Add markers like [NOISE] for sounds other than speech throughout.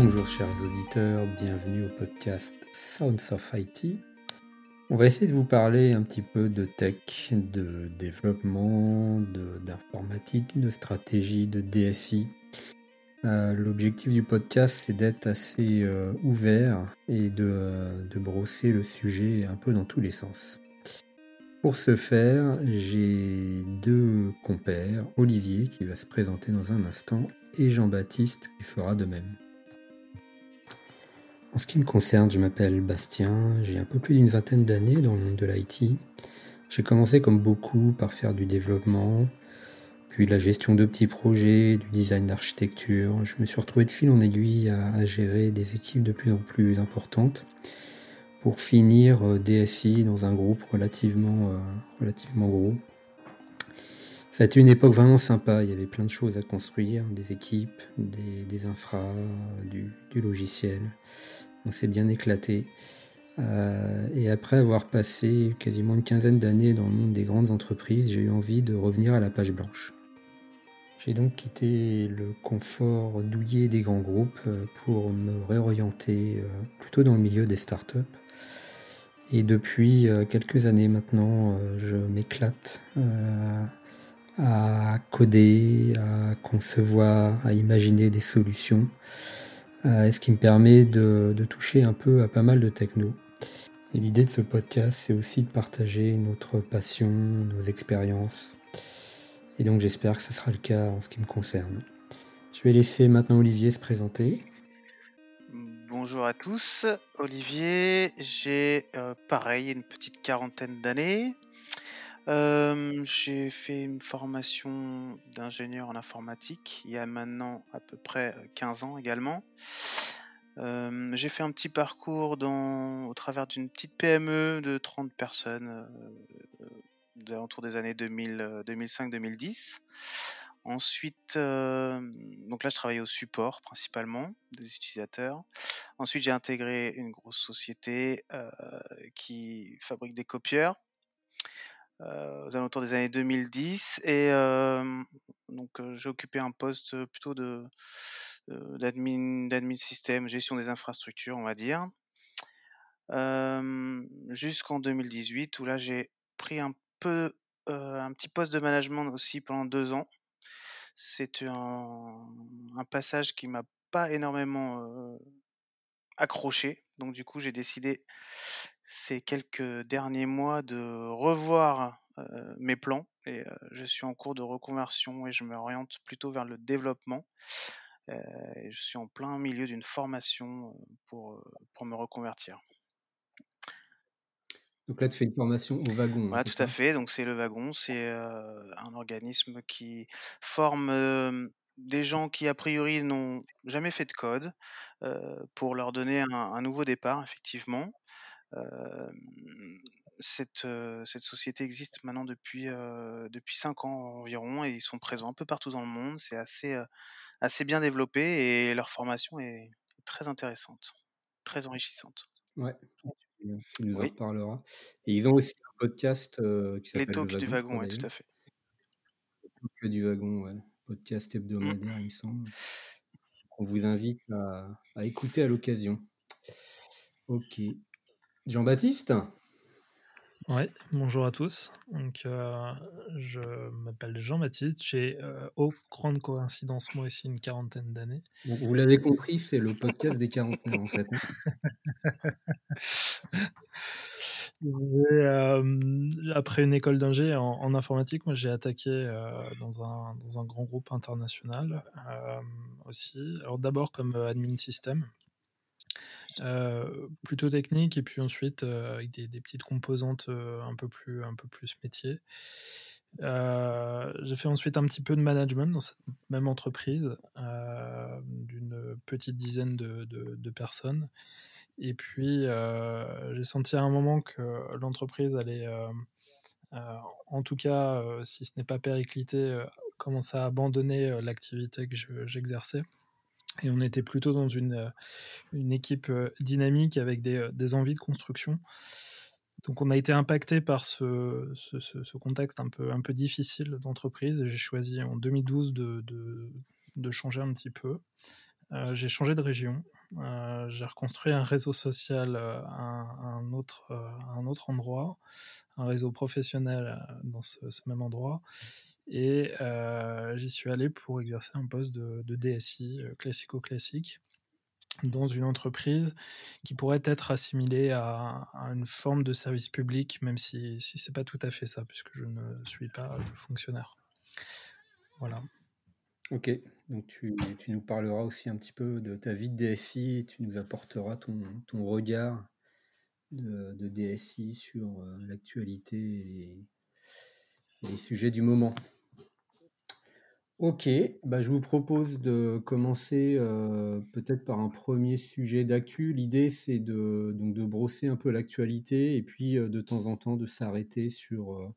Bonjour chers auditeurs, bienvenue au podcast Sounds of IT. On va essayer de vous parler un petit peu de tech, de développement, d'informatique, de, stratégie, de DSI. Euh, l'objectif du podcast, c'est d'être assez euh, ouvert et de, de, brosser le sujet un peu dans tous les sens. Pour ce faire, j'ai deux compères, Olivier qui va se présenter dans un instant et Jean-Baptiste qui fera de même. En ce qui me concerne, je m'appelle Bastien, j'ai un peu plus d'une vingtaine d'années dans le monde de l'IT. J'ai commencé comme beaucoup par faire du développement, puis de la gestion de petits projets, du design d'architecture. Je me suis retrouvé de fil en aiguille à, gérer des équipes de plus en plus importantes pour finir euh, DSI dans un groupe relativement, euh, relativement gros. Ça a été une époque vraiment sympa, il y avait plein de choses à construire, des équipes, des, infras, du, logiciel. On s'est bien éclaté. Euh, et après avoir passé quasiment une quinzaine d'années dans le monde des grandes entreprises, j'ai eu envie de revenir à la page blanche. J'ai donc quitté le confort douillet des grands groupes euh, pour me réorienter euh, plutôt dans le milieu des startups. Et depuis quelques années maintenant, je m'éclate à coder, à concevoir, à imaginer des solutions, euh, ce qui me permet de, toucher un peu à pas mal de techno. Et l'idée de ce podcast, c'est aussi de partager notre passion, nos expériences. Et donc j'espère que ce sera le cas en ce qui me concerne. Je vais laisser maintenant Olivier se présenter. Bonjour à tous, Olivier, j'ai euh, pareil une petite quarantaine d'années j'ai fait une formation d'ingénieur en informatique il y a maintenant à peu près 15 ans également. j'ai fait un petit parcours dans, au travers d'une petite PME de 30 personnes autour des années 2005-2010. Ensuite, donc là, je travaillais au support principalement des utilisateurs. Ensuite, j'ai intégré une grosse société qui fabrique des copieurs euh, aux alentours des années 2010 et donc j'ai occupé un poste plutôt de d'admin d'admin système, gestion des infrastructures, on va dire. jusqu'en 2018 où là j'ai pris un peu un petit poste de management aussi pendant deux ans. C'est un, un, passage qui m'a pas énormément accroché. Donc du coup, j'ai décidé ces quelques derniers mois de revoir mes plans et je suis en cours de reconversion et je m'oriente plutôt vers le développement. et je suis en plein milieu d'une formation pour, pour me reconvertir. Donc là, tu fais une formation au wagon. Hein, tout à fait. Donc c'est le wagon, c'est un organisme qui forme des gens qui a priori n'ont jamais fait de code pour leur donner un nouveau départ, effectivement cette, cette société existe maintenant depuis, depuis 5 ans environ et ils sont présents un peu partout dans le monde. C'est assez, assez bien développé et leur formation est très intéressante, très enrichissante. Ouais, tu nous en reparleras. Et ils ont aussi un podcast qui s'appelle Les Talks du Wagon, oui, tout à fait. Les Talks du Wagon, ouais. podcast mmh. hebdomadaire, il me semble. On vous invite à, à écouter à l'occasion. Ok. Jean-Baptiste Oui, bonjour à tous. Donc, euh, je m'appelle Jean-Baptiste. J'ai, au euh, grande coïncidence, moi aussi, une quarantaine d'années. Vous l'avez compris, c'est le podcast des quarantenaires, en fait. Euh, après une école d'ingé en, informatique, moi j'ai attaqué dans, un, dans un grand groupe international aussi. Alors d'abord comme admin système, euh, plutôt technique et puis ensuite euh, avec des, petites composantes euh, un peu plus un peu plus métier. j'ai fait ensuite un petit peu de management dans cette même entreprise d'une petite dizaine de, de, personnes. Et puis j'ai senti à un moment que l'entreprise allait, en tout cas, si ce n'est pas périclité, commencer à abandonner l'activité que j'exerçais. Et on était plutôt dans une, euh, une équipe euh, dynamique avec des, euh, des, envies de construction. Donc on a été impacté par ce, ce, contexte un peu, un peu difficile d'entreprise. J'ai choisi en 2012 de, de, de, changer un petit peu. j'ai changé de région. j'ai reconstruit un réseau social à, un autre, un autre endroit, un réseau professionnel dans ce, même endroit. Et j'y suis allé pour exercer un poste de, de DSI classico-classique dans une entreprise qui pourrait être assimilée à, une forme de service public, même si, si ce n'est pas tout à fait ça, puisque je ne suis pas fonctionnaire. Voilà. Ok, donc tu, nous parleras aussi un petit peu de ta vie de DSI, tu nous apporteras ton, regard de, de, DSI sur l'actualité et les sujets du moment. Ok, bah, je vous propose de commencer euh, peut-être par un premier sujet d'actu. L'idée, c'est de, donc de brosser un peu l'actualité et puis euh, de temps en temps de s'arrêter sur euh,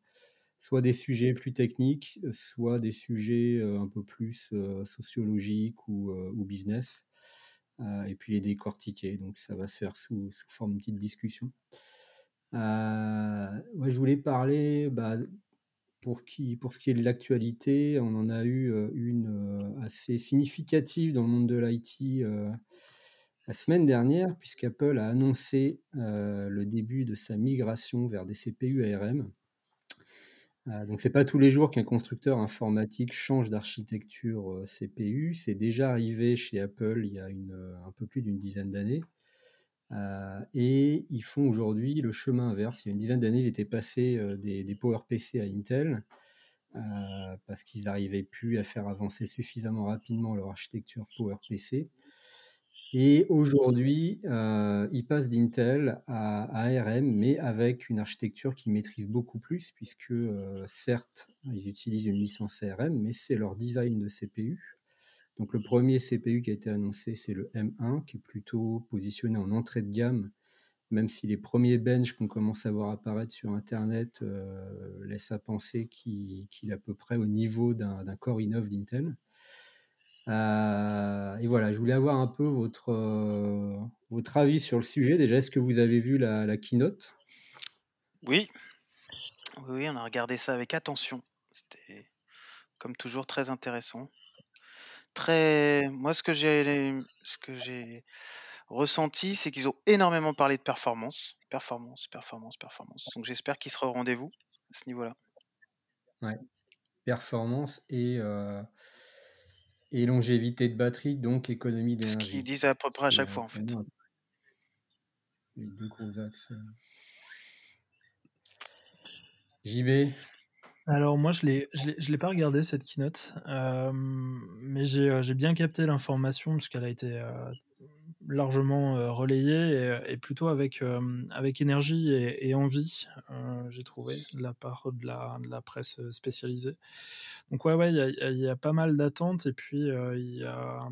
soit des sujets plus techniques, soit des sujets un peu plus sociologiques ou, ou business, et puis les décortiquer. Donc ça va se faire sous, sous forme de petite discussion. Je voulais parler bah, pour, ce qui est de l'actualité, on en a eu euh, une euh, assez significative dans le monde de l'IT euh, la semaine dernière, puisqu'Apple a annoncé le début de sa migration vers des CPU ARM. donc, c'est pas tous les jours qu'un constructeur informatique change d'architecture CPU. C'est déjà arrivé chez Apple il y a un peu plus d'une dizaine d'années. Euh, et ils font aujourd'hui le chemin inverse. Il y a une dizaine d'années, ils étaient passés euh, des, PowerPC à Intel euh, parce qu'ils n'arrivaient plus à faire avancer suffisamment rapidement leur architecture PowerPC. Et aujourd'hui, ils passent d'Intel à, ARM, mais avec une architecture qu'ils maîtrisent beaucoup plus, puisque certes, ils utilisent une licence ARM, mais c'est leur design de CPU. Donc le premier CPU qui a été annoncé, c'est le M1, qui est plutôt positionné en entrée de gamme, même si les premiers benches qu'on commence à voir apparaître sur Internet euh, laissent à penser qu'il est à peu près au niveau d'un Core i9 d'Intel. Euh, et voilà, je voulais avoir un peu votre, euh, votre avis sur le sujet. Déjà, est-ce que vous avez vu la, keynote? Oui. Oui, on a regardé ça avec attention. C'était, comme toujours, très intéressant très moi ce que j'ai ce que j'ai ressenti, c'est qu'ils ont énormément parlé de performance, performance, performance, performance. Donc j'espère qu'ils seront au rendez-vous à ce niveau-là. Ouais. Performance et euh, et longévité de batterie, donc économie d'énergie. Ce qu'ils disent à peu près à chaque fois en fait. Les deux gros axes. Euh. JB, alors moi, je l'ai, je l'ai, pas regardé cette keynote, mais j'ai, j'ai bien capté l'information puisqu'elle a été largement relayée et, plutôt avec, avec énergie et, envie, j'ai trouvé, de la part de la, de la presse spécialisée. Donc ouais, ouais, il y a, pas mal d'attentes et puis il y, a,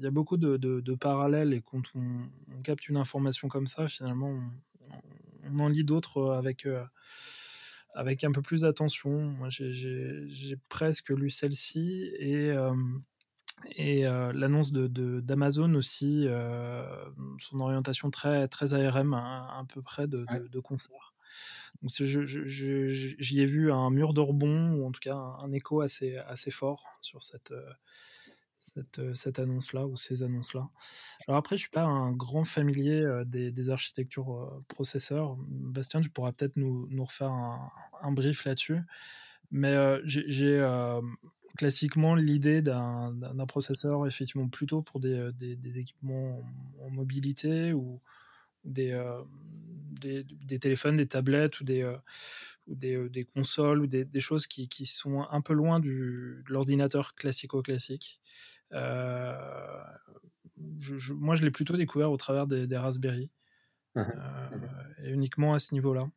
y a beaucoup de, de, parallèles et quand on, capte une information comme ça, finalement, on, on en lit d'autres avec avec un peu plus d'attention. Moi, j'ai presque lu celle-ci et, et l'annonce d'Amazon de, aussi, son orientation très, très ARM, à, un peu près de, de, concert. Donc, j'y ai vu un mur de rebond, ou en tout cas un, écho assez, assez fort sur cette, cette, euh, cette annonce-là ou ces annonces-là. Alors après, je suis pas un grand familier euh, des, architectures euh, processeurs. Bastien, tu pourras peut-être nous, nous, refaire un, brief là-dessus. Mais j'ai classiquement l'idée d'un processeur effectivement plutôt pour des, des, équipements en, mobilité ou, des, des, des, téléphones, des tablettes ou des, ou des, des, consoles ou des, choses qui, qui, sont un peu loin du, de l'ordinateur classico-classique. Euh, moi, je l'ai plutôt découvert au travers des, Raspberry. Mmh euh, et uniquement à ce niveau-là.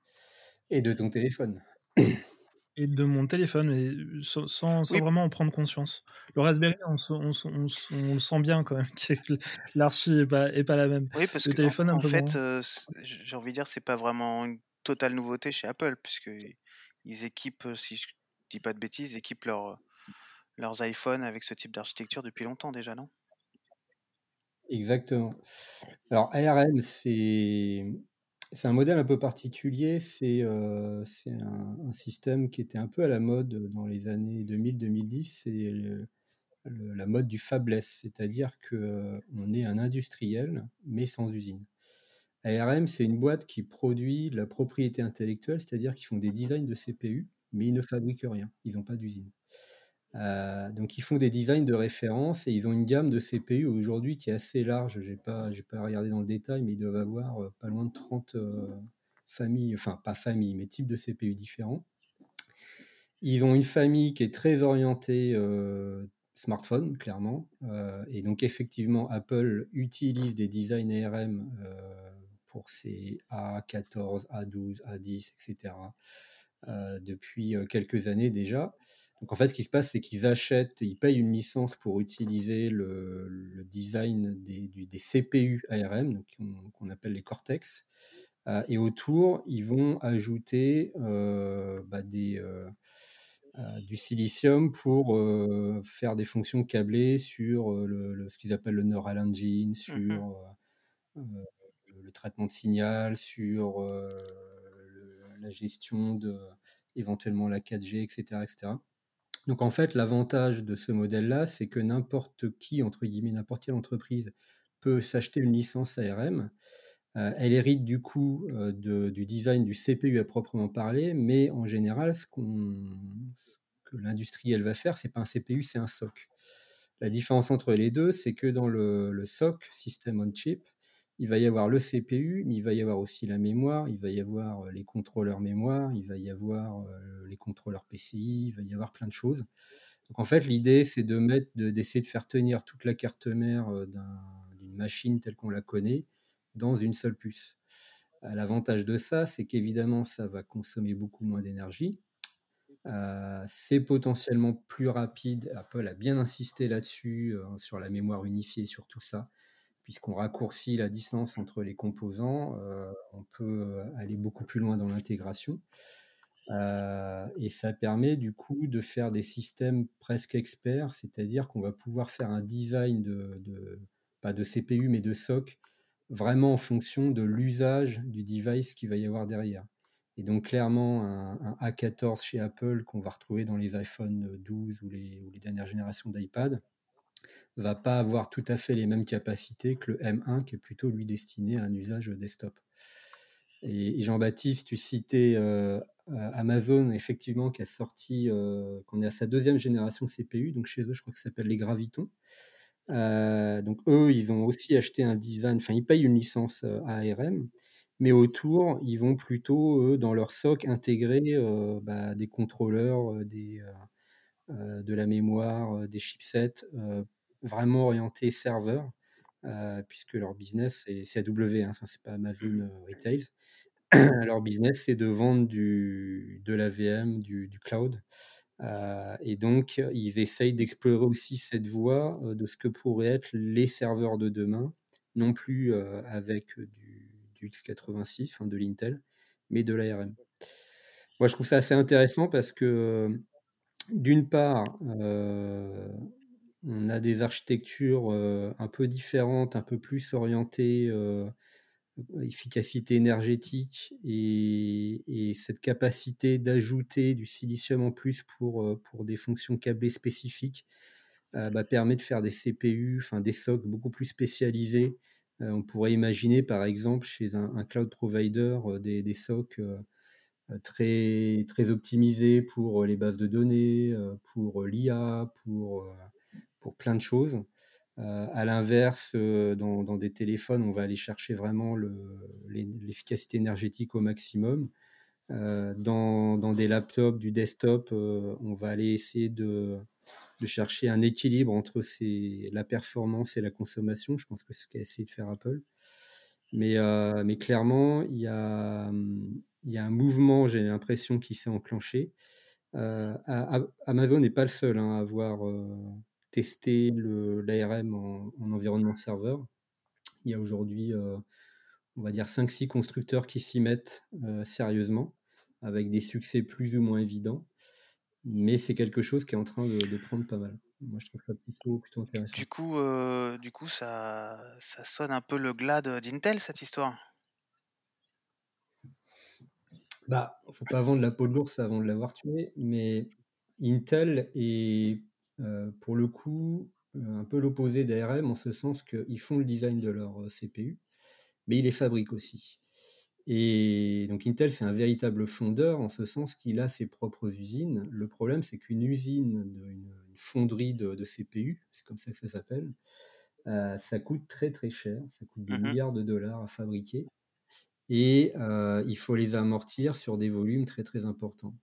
Et de ton téléphone. et de mon téléphone, mais sans, sans, vraiment en prendre conscience. Le Raspberry, on, le sent bien quand même, [LAUGHS] l'archi n'est pas, est pas la même. Oui, parce le que téléphone, en, fait, euh, j'ai envie de dire, c'est pas vraiment une totale nouveauté chez Apple, puisque ils équipent, si je dis pas de bêtises, ils équipent leur, leurs iPhones avec ce type d'architecture depuis longtemps déjà, non? Exactement. Alors ARM, c'est un modèle un peu particulier. C'est euh, un, système qui était un peu à la mode dans les années 2000-2010. C'est la mode du fabless, c'est-à-dire qu'on est un industriel, mais sans usine. ARM, c'est une boîte qui produit de la propriété intellectuelle, c'est-à-dire qu'ils font des designs de CPU, mais ils ne fabriquent rien, ils n'ont pas d'usine. Euh, donc ils font des designs de référence et ils ont une gamme de CPU aujourd'hui qui est assez large. Je n'ai pas, pas regardé dans le détail, mais ils doivent avoir euh, pas loin de 30 euh, familles, enfin pas familles, mais types de CPU différents. Ils ont une famille qui est très orientée smartphone, clairement. et donc effectivement, Apple utilise des designs ARM pour ses A14, A12, A10, etc. depuis quelques années déjà. Donc en fait, ce qui se passe, c'est qu'ils achètent, ils payent une licence pour utiliser le, design des, des, CPU ARM, qu'on appelle les Cortex. Euh, et autour, ils vont ajouter euh, bah, des, euh, du silicium pour faire des fonctions câblées sur le, ce qu'ils appellent le Neural Engine, sur le, traitement de signal, sur la gestion de éventuellement la 4G, etc. etc. Donc en fait, l'avantage de ce modèle-là, c'est que n'importe qui, entre guillemets, n'importe quelle entreprise peut s'acheter une licence ARM. Euh, elle hérite du coup euh, du design du CPU à proprement parler, mais en général, ce, que l'industriel va faire, c'est pas un CPU, c'est un SOC. La différence entre les deux, c'est que dans le, le SOC, System on Chip, il va y avoir le CPU, mais il va y avoir aussi la mémoire, il va y avoir euh, les contrôleurs mémoire, il va y avoir euh, les contrôleurs PCI, il va y avoir plein de choses. Donc en fait, l'idée, c'est de d'essayer de faire tenir toute la carte mère euh, d'une machine telle qu'on la connaît dans une seule puce. L'avantage de ça, c'est qu'évidemment, ça va consommer beaucoup moins d'énergie. c'est potentiellement plus rapide. Apple a bien insisté là-dessus, sur la mémoire unifiée, sur tout ça puisqu'on raccourcit la distance entre les composants, euh, on peut aller beaucoup plus loin dans l'intégration. Euh, et ça permet du coup de faire des systèmes presque experts, c'est-à-dire qu'on va pouvoir faire un design de, pas de CPU mais de SOC vraiment en fonction de l'usage du device qu'il va y avoir derrière. Et donc clairement un, A14 chez Apple qu'on va retrouver dans les iPhone 12 ou les, ou les dernières générations d'iPad, va pas avoir tout à fait les mêmes capacités que le M1 qui est plutôt lui destiné à un usage desktop. Et, Jean-Baptiste, tu citais euh, Amazon, effectivement, qui a sorti, euh, qu'on est à sa deuxième génération CPU, donc chez eux, je crois que ça s'appelle les Gravitons. Euh, donc eux, ils ont aussi acheté un design, enfin ils payent une licence ARM, mais autour, ils vont plutôt, eux, dans leur SOC, intégrer bah, des contrôleurs, des, de la mémoire, des chipsets vraiment orienté serveur, euh, puisque leur business, c'est AW, hein, c'est pas Amazon mmh. euh, Retail. [CLEARS THROAT] leur business, c'est de vendre du, de la VM, du, du cloud. Euh, et donc, ils essayent d'explorer aussi cette voie de ce que pourraient être les serveurs de demain, non plus avec du, du x86, enfin de l'Intel, mais de l'ARM. Moi, je trouve ça assez intéressant parce que, d'une part, on a des architectures un peu différentes, un peu plus orientées efficacité énergétique et, cette capacité d'ajouter du silicium en plus pour, pour des fonctions câblées spécifiques bah, permet de faire des CPU, enfin des SOC beaucoup plus spécialisés. on pourrait imaginer par exemple chez un, cloud provider des, des SOC très, très optimisés pour les bases de données, pour l'IA, pour pour plein de choses. Euh, à l'inverse, euh, dans, des téléphones, on va aller chercher vraiment l'efficacité énergétique au maximum. Euh, dans, des laptops, du desktop, on va aller essayer de, chercher un équilibre entre la performance et la consommation. Je pense que c'est ce qu'a essayé de faire Apple. Mais, mais clairement, il y a, il y a un mouvement, j'ai l'impression, qui s'est enclenché. Amazon n'est pas le seul hein, à avoir tester l'ARM en, environnement serveur. Il y a aujourd'hui, euh, on va dire, 5-6 constructeurs qui s'y mettent euh, sérieusement, avec des succès plus ou moins évidents. Mais c'est quelque chose qui est en train de, prendre pas mal. Moi, je trouve ça plutôt, intéressant. Du coup, euh, du coup ça, sonne un peu le glad d'Intel, cette histoire? Bah, faut pas vendre la peau de l'ours avant de l'avoir tué, mais Intel est pour le coup, un peu l'opposé d'ARM en ce sens qu'ils font le design de leur CPU, mais ils les fabriquent aussi. Et donc Intel, c'est un véritable fondeur en ce sens qu'il a ses propres usines. Le problème, c'est qu'une usine, une, fonderie de, CPU, c'est comme ça que ça s'appelle, euh, ça coûte très très cher, ça coûte des mmh milliards de dollars à fabriquer, et il faut les amortir sur des volumes très très importants.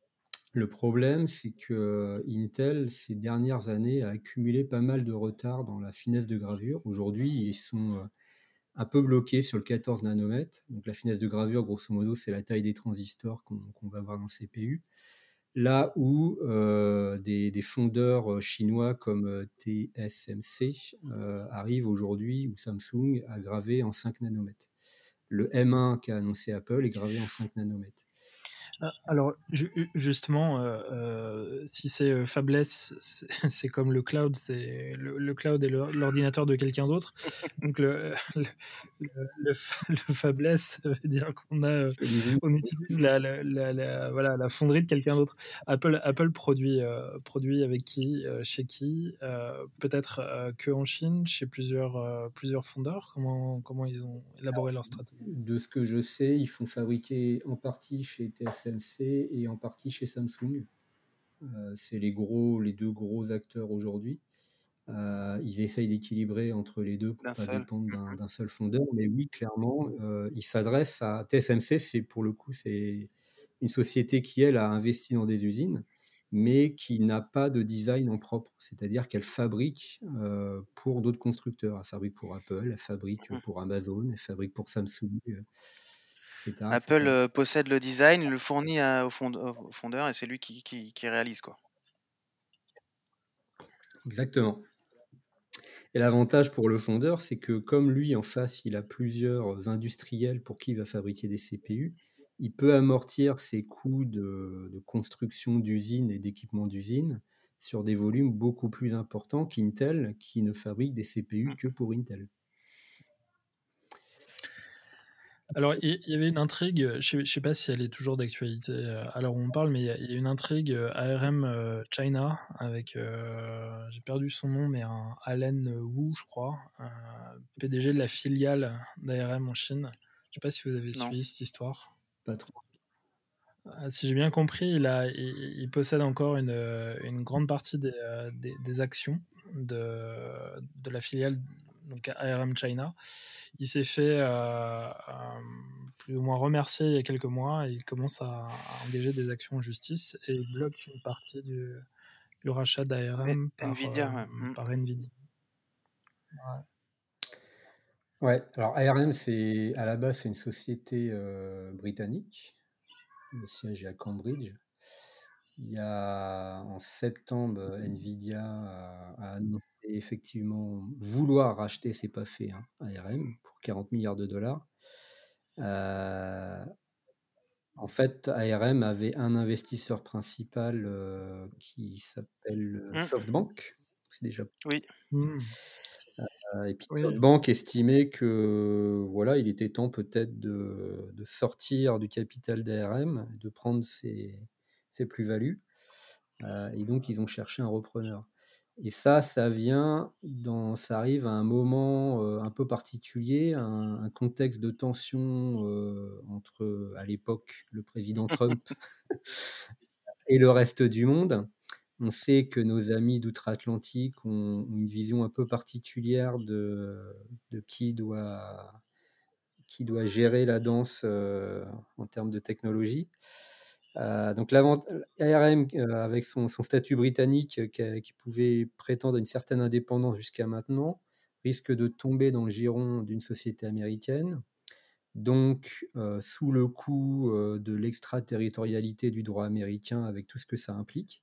Le problème, c'est que Intel, ces dernières années, a accumulé pas mal de retard dans la finesse de gravure. Aujourd'hui, ils sont un peu bloqué sur le 14 nanomètres. Donc la finesse de gravure, grosso modo, c'est la taille des transistors qu'on va avoir dans le CPU. Là où euh, des, fondeurs chinois comme euh, TSMC arrivent aujourd'hui, ou Samsung, à graver en 5 nanomètres. Le M1 qu'a annoncé Apple est gravé en 5 nanomètres. Ah, alors, justement, euh, euh, si c'est euh, faiblesse, [LAUGHS] c'est comme le cloud, c'est le, cloud est l'ordinateur de quelqu'un d'autre. [LAUGHS] Donc, le, le, faiblesse, ça veut dire qu'on a, on utilise la, la, voilà, la fonderie de quelqu'un d'autre. Apple, Apple produit, produit avec qui, chez qui Peut-être que en Chine, chez plusieurs, plusieurs fondeurs. Comment, comment ils ont élaboré leur stratégie? De ce que je sais, ils font fabriquer en partie chez TSM et en partie chez Samsung. Euh, c'est les gros, les deux gros acteurs aujourd'hui. Euh, ils essayent d'équilibrer entre les deux pour ne pas dépendre d'un seul fondeur. Mais oui, clairement, euh, ils s'adressent à TSMC. C'est pour le coup, c'est une société qui elle a investi dans des usines, mais qui n'a pas de design en propre. C'est-à-dire qu'elle fabrique pour d'autres constructeurs. Elle fabrique pour Apple, elle fabrique mmh. pour Amazon, elle fabrique pour Samsung. Apple euh, possède le design, le fournit au, fondeur et c'est lui qui, réalise quoi. Exactement. Et l'avantage pour le fondeur, c'est que comme lui en face, il a plusieurs industriels pour qui il va fabriquer des CPU, il peut amortir ses coûts de, de construction d'usines et d'équipement d'usines sur des volumes beaucoup plus importants qu'Intel, qui ne fabrique des CPU mmh. que pour Intel. Alors, il y, avait une intrigue, je ne sais, pas si elle est toujours d'actualité euh, à l'heure où on parle, mais il y, a une intrigue euh, ARM euh, China avec, j'ai perdu son nom, mais un Allen Wu, je crois, PDG de la filiale d'ARM en Chine. Je ne sais pas si vous avez suivi cette histoire. Pas trop. Ah, si j'ai bien compris, il, a, il, possède encore une, une, grande partie des, des, actions de, de, la filiale donc ARM China. Il s'est fait euh, euh, plus ou moins remercier il y a quelques mois et il commence à, engager des actions en justice et il bloque une partie du, rachat d'ARM par Nvidia. Euh, mm. par Nvidia. Ouais. alors ARM, c'est à la base c'est une société britannique. Le siège est à Cambridge. Il y a en septembre, Nvidia a, annoncé effectivement vouloir racheter, c'est pas fait, hein, ARM pour 40 milliards de dollars. Euh, en fait, ARM avait un investisseur principal euh, qui s'appelle euh, mmh. SoftBank. C'est déjà. Oui. Mmh. et puis SoftBank estimait que voilà, il était temps peut-être de, de, sortir du capital d'ARM, de prendre ses, ses plus-values. Euh, et donc, ils ont cherché un repreneur. Et ça, ça vient, dans, ça arrive à un moment euh, un peu particulier, un, contexte de tension euh, entre, à l'époque, le président [LAUGHS] Trump et le reste du monde. On sait que nos amis d'outre-Atlantique ont, une vision un peu particulière de, de qui, doit, qui doit gérer la danse en termes de technologie. Euh, donc l'ARM, euh, avec son, statut britannique euh, qui, pouvait prétendre une certaine indépendance jusqu'à maintenant, risque de tomber dans le giron d'une société américaine. Donc, sous le coup de l'extraterritorialité du droit américain, avec tout ce que ça implique.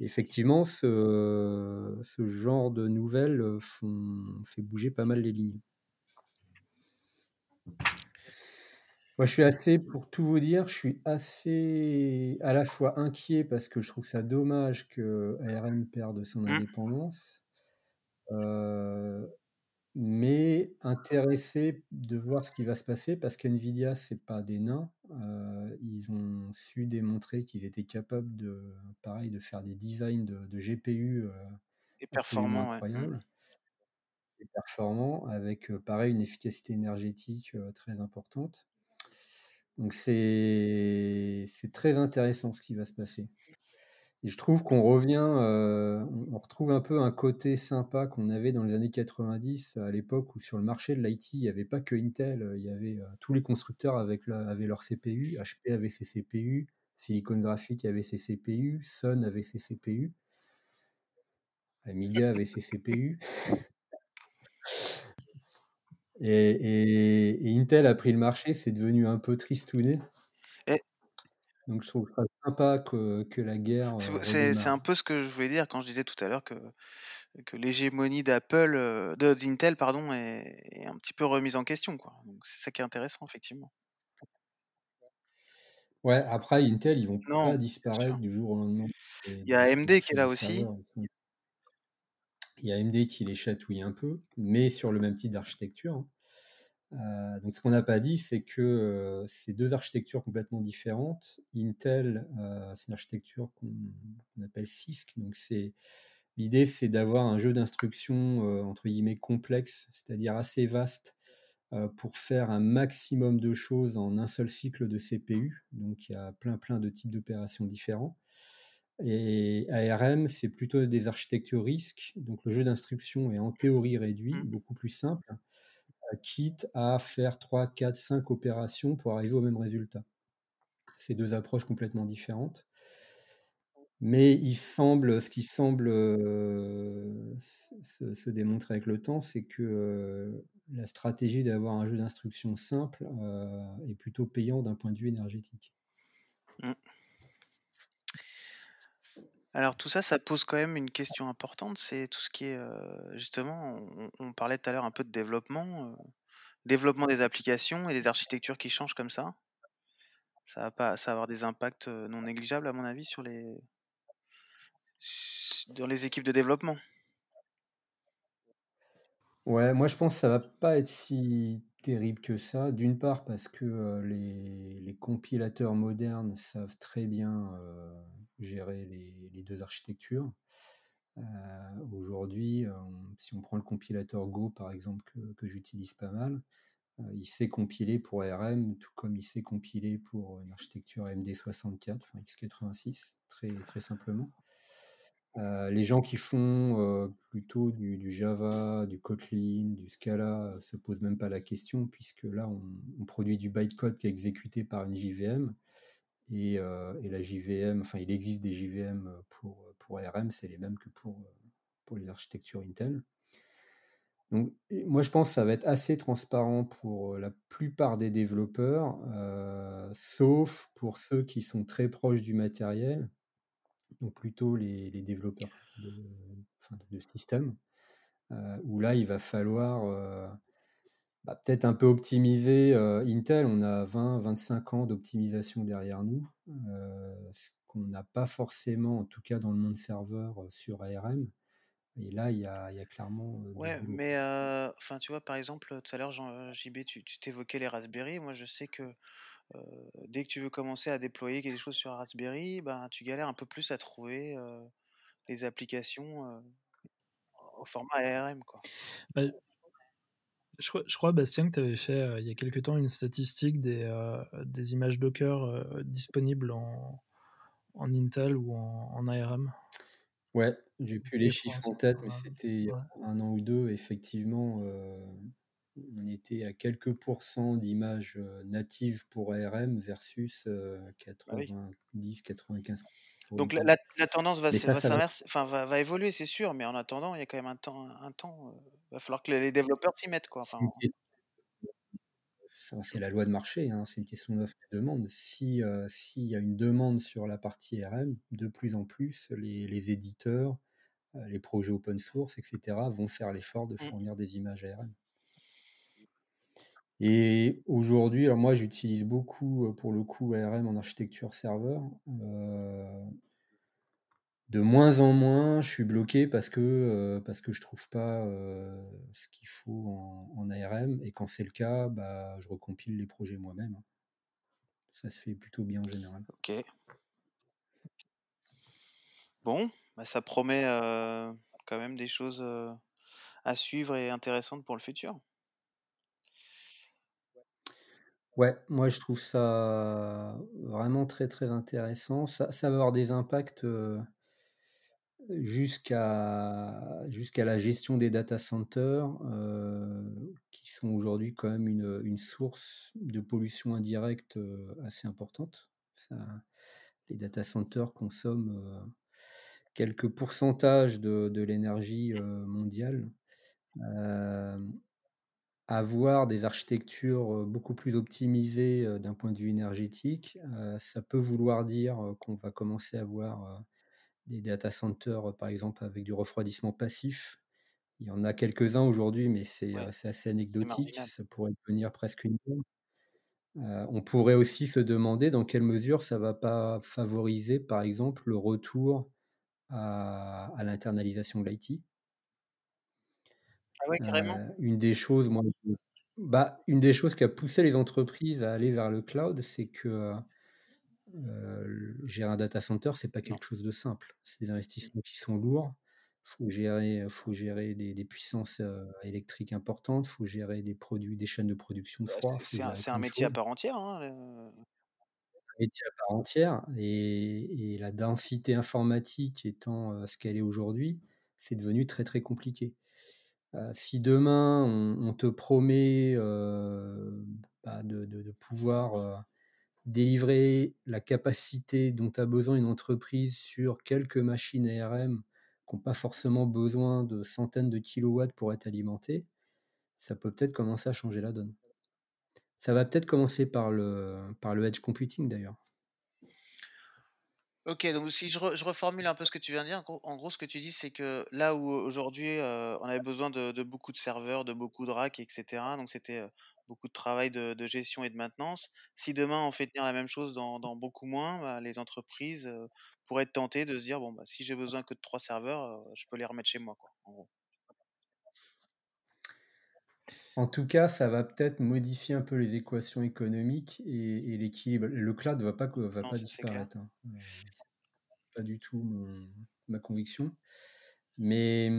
effectivement, ce, ce genre de nouvelles font, fait bouger pas mal les lignes. Moi, je suis assez, pour tout vous dire, je suis assez à la fois inquiet parce que je trouve ça dommage que ARM perde son mmh. indépendance. Euh, mais intéressé de voir ce qui va se passer parce qu'NVIDIA, c'est pas des nains. Heu, ils ont su démontrer qu'ils étaient capables de pareil, de faire des designs de de GPU, heu, Et absolument performant, ouais. Mmh. incroyables et performants avec, heu, pareil, une efficacité énergétique, très importante. Donc c'est très intéressant ce qui va se passer et je trouve qu'on revient, heu, on retrouve un peu un côté sympa qu'on avait dans les années 90 à l'époque où sur le marché de l'IT, il y avait pas que Intel, heu, il y avait, heu, tous les constructeurs avaient leurs CPU, HP avait ses CPU, Silicon Graphics avait ses CPU, Sun avait ses CPU. Amiga avait ses CPU. [LAUGHS] Et et et Intel a pris le marché, c'est devenu un peu tristouné. Et Donc je trouve ça sympa que que la guerre, c'est c'est un peu ce que je voulais dire quand je disais tout à l'heure que que l'hégémonie d'Apple, de d'Intel pardon est est un petit peu remise en question, c'est ça qui est intéressant effectivement. Ouais, après Intel, ils vont Non, pas disparaître du jour au lendemain Il y a AMD qui est là aussi. serveurs. Il y a AMD qui les chatouille un peu, mais sur le même type d'architecture, hein. Heu, donc ce qu'on n'a pas dit, c'est que, heu, c'est 2 architectures complètement différentes. Intel, heu, c'est une architecture qu'on appelle CISC, donc l'idée, c'est d'avoir un jeu d'instructions, heu, entre guillemets «complexe», c'est-à-dire assez vaste, pour faire un maximum de choses en un seul cycle de CPU. Donc il y a plein, plein de types d'opérations différents et ARM, c'est plutôt des architectures RISC, donc le jeu d'instructions est en théorie réduit, Mmh. beaucoup plus simple, heu, quitte à faire 3-4-5 opérations pour arriver au même résultat. C'est 2 approches complètement différentes. Mais il semble ce qui semble, heu, se démontrer avec le temps, c'est que, heu, la stratégie d'avoir un jeu d'instructions simple, est plutôt payant d'un point de vue énergétique. Alors tout ça, ça pose quand même une question importante, c'est tout ce qui est, justement, on parlait tout à l'heure un peu de développement, développement des applications et des architectures qui changent comme ça. Ça va avoir des impacts, non négligeables à mon avis sur les dans les équipes de développement. Ouais, moi je pense que ça va pas être si terrible que ça. D'une part parce que, les compilateurs modernes savent très bien, gérer les 2 architectures. Aujourd'hui, si on prend le compilateur Go par exemple que j'utilise pas mal, il sait compiler pour ARM tout comme il sait compiler pour une architecture AMD64, enfin x86, très très simplement. Heu, les gens qui font, heu, plutôt du Java, du Kotlin, du Scala, heu, se posent même pas la question puisque là on produit du bytecode qui est exécuté par une JVM et et la JVM enfin il existe des JVM, pour, pour ARM, c'est les mêmes que pour, pour les architectures Intel. Donc moi je pense que ça va être assez transparent pour, la plupart des développeurs, sauf pour ceux qui sont très proches du matériel, donc plutôt les les développeurs de systèmes, heu, où là il va falloir, heu, bah, peut-être un peu optimiser, heu, Intel, on a 20-25 ans d'optimisation derrière nous, ce qu'on n'a pas forcément, en tout cas dans le monde serveur, sur ARM et là il y a il y a clairement, Ouais, mais enfin, tu vois, par exemple, tout à l'heure, Jean JB, tu t'évoquais les Raspberry. Moi, je sais que, dès que tu veux commencer à déployer quelque chose sur un Raspberry, ben, tu galères un peu plus à trouver, les applications, au format ARM, quoi. Bah, je crois je crois Bastien que tu avais fait, il y a quelque temps une statistique des, images Docker, disponibles en en Intel ou en en ARM. Ouais, j'ai plus les un chiffres en tête, mais c'était il y ouais. a 1 an ou 2 effectivement, on était à quelques pourcents d'images, heu, natives pour ARM versus, heu, Bah, oui. 90-95 pour Donc la la la tendance va Mais s ça, va ça va s'inverser, enfin va va évoluer, c'est sûr, mais en attendant, il y a quand même un temps un temps, heu, va falloir que les développeurs s'y mettent, quoi, c'est enfin la loi de marché, hein, c'est une question d'offre et demande. Si, heu, s'il y a une demande sur la partie ARM, de plus en plus les les éditeurs, les projets open source et cetera vont faire l'effort de mmh, fournir des images ARM. Et aujourd'hui, alors moi j'utilise beaucoup, heu, pour le coup ARM en architecture serveur. Heu, de moins en moins, je suis bloqué parce que, heu, parce que je trouve pas, ce qu'il faut en ARM et quand c'est le cas, bah, je recompile les projets moi-même, hein. Ça se fait plutôt bien en général. OK. Bon, bah, ça promet, quand même des choses, à suivre et intéressantes pour le futur. Ouais, moi je trouve ça vraiment très, très intéressant. Ça va avoir des impacts, jusqu'à la gestion des data centers, qui sont aujourd'hui quand même une, une source de pollution indirecte, assez importante. Les data centers consomment, quelques pourcentages de de l'énergie, mondiale. Avoir des architectures, heu, beaucoup plus optimisées, heu, d'un point de vue énergétique, heu, ça peut vouloir dire, qu'on va commencer à avoir, des data centers, par exemple avec du refroidissement passif. Il y en a quelques-uns aujourd'hui, mais c'est, Ouais, assez anecdotique. Ça pourrait devenir presque une norme. On pourrait aussi se demander dans quelle mesure ça va pas favoriser, par exemple, le retour à à l'internalisation de l'IT. Ah ouais, carrément? Heu, une des choses, moi, bah, une des choses qui a poussé les entreprises à aller vers le cloud, c'est que, gérer un data center, c'est pas quelque chose de simple. C'est des investissements qui sont lourds. Faut gérer, faut gérer des des puissances, électriques importantes, faut gérer des produits des chaînes de production de Bah, froid, c'est un métier à part entière, hein, Un métier à part entière et et la densité informatique étant, ce qu'elle est aujourd'hui, c'est devenu très, très compliqué. Si demain on te promet, bah, de pouvoir, délivrer la capacité dont a besoin une entreprise sur quelques machines ARM qui ont pas forcément besoin de centaines de kilowatts pour être alimentées, ça peut peut-être commencer à changer la donne. Ça va peut-être commencer par le par le edge computing d'ailleurs. OK, donc si je re je reformule un peu ce que tu viens de dire, en gros ce que tu dis, c'est que là où aujourd'hui, on avait besoin de beaucoup de serveurs, de beaucoup de racks et cetera, donc c'était, beaucoup de travail de gestion et de maintenance. Si demain on fait tenir la même chose dans beaucoup moins, bah, les entreprises, pourraient être tentées de se dire: «Bon, bah, si j'ai besoin que de 3 serveurs, je peux les remettre chez moi», quoi, en gros. En tout cas, ça va peut-être modifier un peu les équations économiques et et l'équilibre. Le cloud va pas va Non, pas disparaître, hein. Pas du tout mon ma conviction. Mais,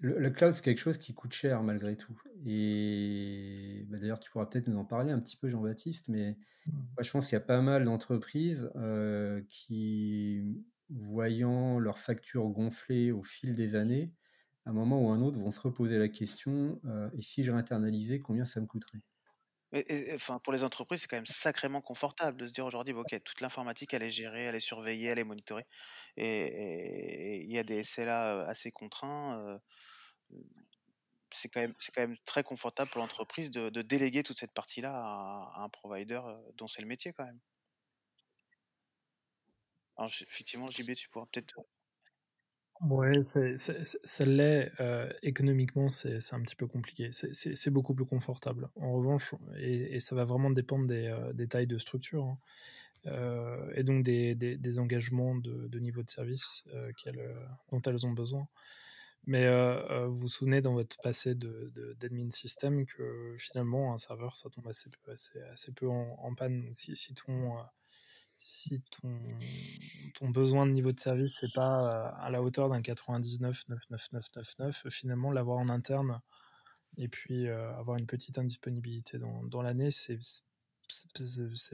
le le cloud, c'est quelque chose qui coûte cher malgré tout et bah, d'ailleurs, tu pourras peut-être nous en parler un petit peu Jean-Baptiste, mais Mmh. moi je pense qu'il y a pas mal d'entreprises, heu, qui, voyant leurs factures gonfler au fil des années, à un moment ou un autre vont se reposer la question, heu: «Et si je réinternalisais, combien ça me coûterait?» Enfin, pour les entreprises, c'est quand même sacrément confortable de se dire aujourd'hui: «Bah, OK, toute l'informatique, elle est gérée, elle est surveillée, elle est monitorée» et il y a des SLA, heu, assez contraints, heu, c'est quand même très confortable pour l'entreprise de déléguer toute cette partie-là à à un provider, dont c'est le métier quand même. Alors effectivement, JB, tu pourras peut-être, Ouais, ça l'est, heu, économiquement, c'est un petit peu compliqué. C'est beaucoup plus confortable. En revanche et ça va vraiment dépendre des, des tailles de structure, hein, heu et donc des engagements de niveau de service, dont elles ont besoin. Mais, vous vous souvenez dans votre passé de de d'admin système que finalement un serveur ça tombe assez peu en panne. Si si ton, heu, si ton ton besoin de niveau de service est pas, heu, à la hauteur d'un 99,99999, finalement l'avoir en interne et puis, heu, avoir une petite indisponibilité dans dans l'année, c'est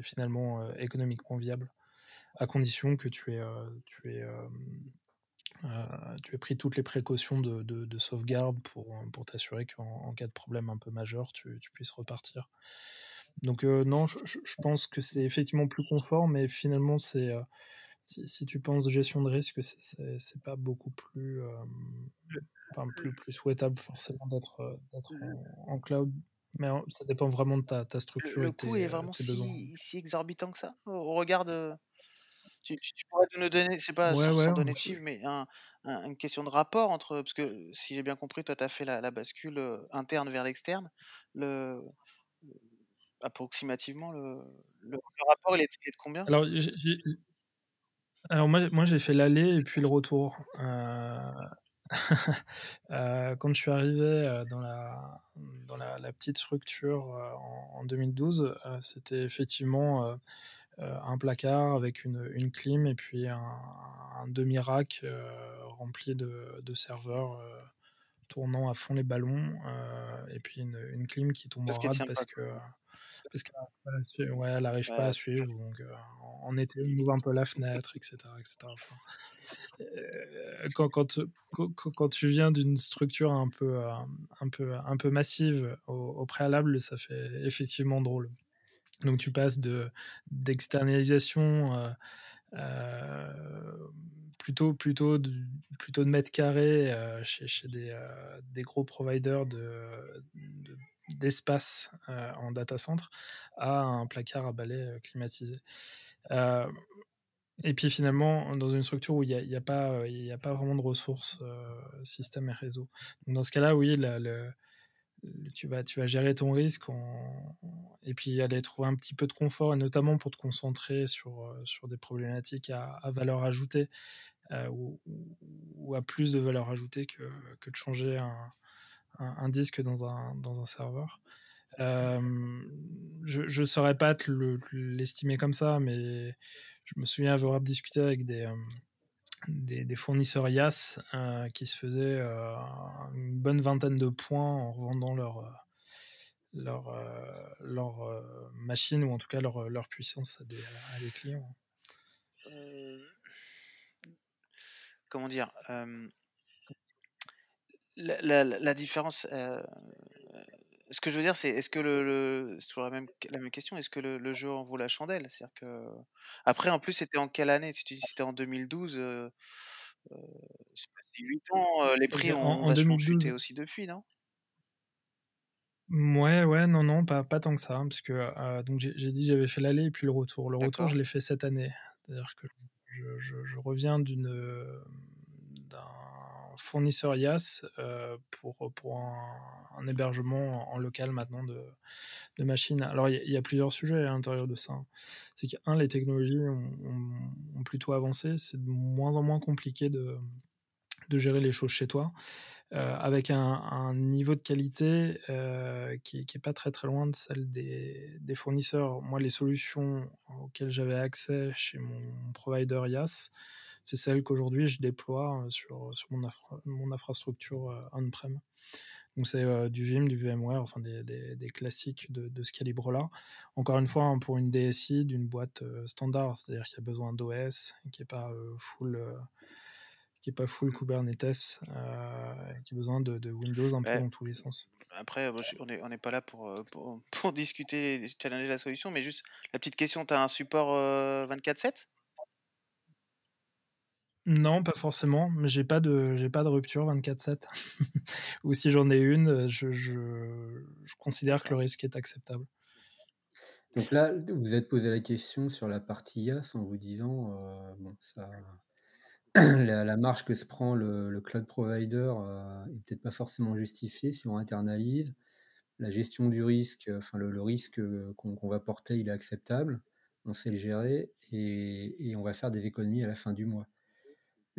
finalement, économiquement viable. À condition que tu aies, tu tu pris toutes les précautions de de de sauvegarde pour, pour t'assurer qu'en en cas de problème un peu majeur, tu tu puisses repartir. Donc, non, je pense que c'est effectivement plus confort, mais finalement c'est, si si tu penses gestion de risque, c'est pas beaucoup plus, enfin plus plus souhaitable forcément d'être, Le en en cloud. Mais ça dépend vraiment de ta structure le coût est vraiment si si exorbitant que ça? Au regard de tu tu tu pourrais nous donner, c'est pas Ouais, sans ouais, sans donner de chiffres, mais un un une question de rapport entre parce que si j'ai bien compris, toi, tu as fait la la bascule, interne vers l'externe. Le le approximativement le le le rapport il est il est de combien? Alors Alors moi, moi j'ai fait l'aller et puis le retour. Euh, [LAUGHS] euh, quand je suis arrivé dans la, dans la, petite structure en, 2012, c'était effectivement un placard avec une, une, clim et puis un, demi-rack rempli de, de serveurs tournant à fond les ballons et puis une, une clim qui tombe en rade parce que parce qu'elle n'arrive pas à suivre. Donc, en été, on ouvre un peu la fenêtre, etc. etc. quand, quand, quand, tu viens d'une structure un peu, un peu, un peu massive au, préalable, ça fait effectivement drôle. Donc tu passes de d'externalisation plutôt plutôt de, plutôt de mètres carrés chez, chez des, des, gros providers de, de d'espace en data center à un placard à balai climatisé. Et puis finalement, dans une structure où il n'y a, a, pas, a, pas vraiment de ressources système et réseau. dans ce cas-là, oui, tu, vas, tu vas gérer ton risque et puis aller trouver un petit peu de confort, et notamment pour te concentrer sur, sur des problématiques à, valeur ajoutée ou, ou, à plus de valeur ajoutée que, que de changer un, un, disque dans un, dans un serveur. je ne saurais pas l'estimer comme ça, mais je me souviens avoir discuté avec des, des, fournisseurs IaaS euh, qui se faisaient euh, une bonne vingtaine de points en revendant leur, leur, leur machine ou en tout cas leur, leur puissance à des, à des clients. comment dire la, la, différence, euh, ce que je veux dire, c'est est-ce que le, sur la même, la même question, est-ce que le, jeu en vaut la chandelle? C'est-à-dire que après, en plus, c'était en quelle année? Si tu dis c'était en 2012, euh, euh, c'est passé 8 ans, les prix ont en, vachement chuté aussi depuis, non? Ouais, ouais, non, non, pas, pas tant que ça, hein, parce que donc j'ai dit j'avais fait l'aller et puis le retour. Le retour, je l'ai fait cette année. C'est-à-dire que je, je, je reviens d'une d'un fournisseur IaaS euh, pour, pour un, hébergement en local maintenant de, de machines. Alors il y, a plusieurs sujets à l'intérieur de ça. C'est qu'un, les technologies ont, plutôt avancé, c'est de moins en moins compliqué de, de gérer les choses chez toi. Euh, avec un, niveau de qualité euh, qui n'est pas très très loin de celle des, des, fournisseurs. Moi, les solutions auxquelles j'avais accès chez mon provider IaaS, c'est celle qu'aujourd'hui je déploie sur, sur mon, mon infrastructure on-prem. Donc c'est euh, du Vim, du VMware, enfin des, des, classiques de, de, ce calibre-là. Encore une fois, hein, pour une DSI d'une boîte standard, c'est-à-dire qu'il y a besoin d'OS, qui n'est pas full qui est pas full Kubernetes, qui a besoin de, de Windows un peu dans tous les sens. Après, on n'est on est pas là pour, pour, pour, [LAUGHS] discuter, challenger la solution, mais juste la petite question, tu as un support 24-7 non, pas forcément, mais j'ai pas de j'ai pas de rupture 24/7 [LAUGHS] ou si j'en ai une, je je considère que le risque est acceptable. Donc là, vous êtes posé la question sur la partie IaaS en vous disant, euh, bon ça [CLEARS THROAT] la marge que se prend le cloud provider, euh, est peut-être pas forcément justifiée si on internalise. La gestion du risque, enfin le risque, qu'on va porter, il est acceptable, on sait le gérer et on va faire des économies à la fin du mois.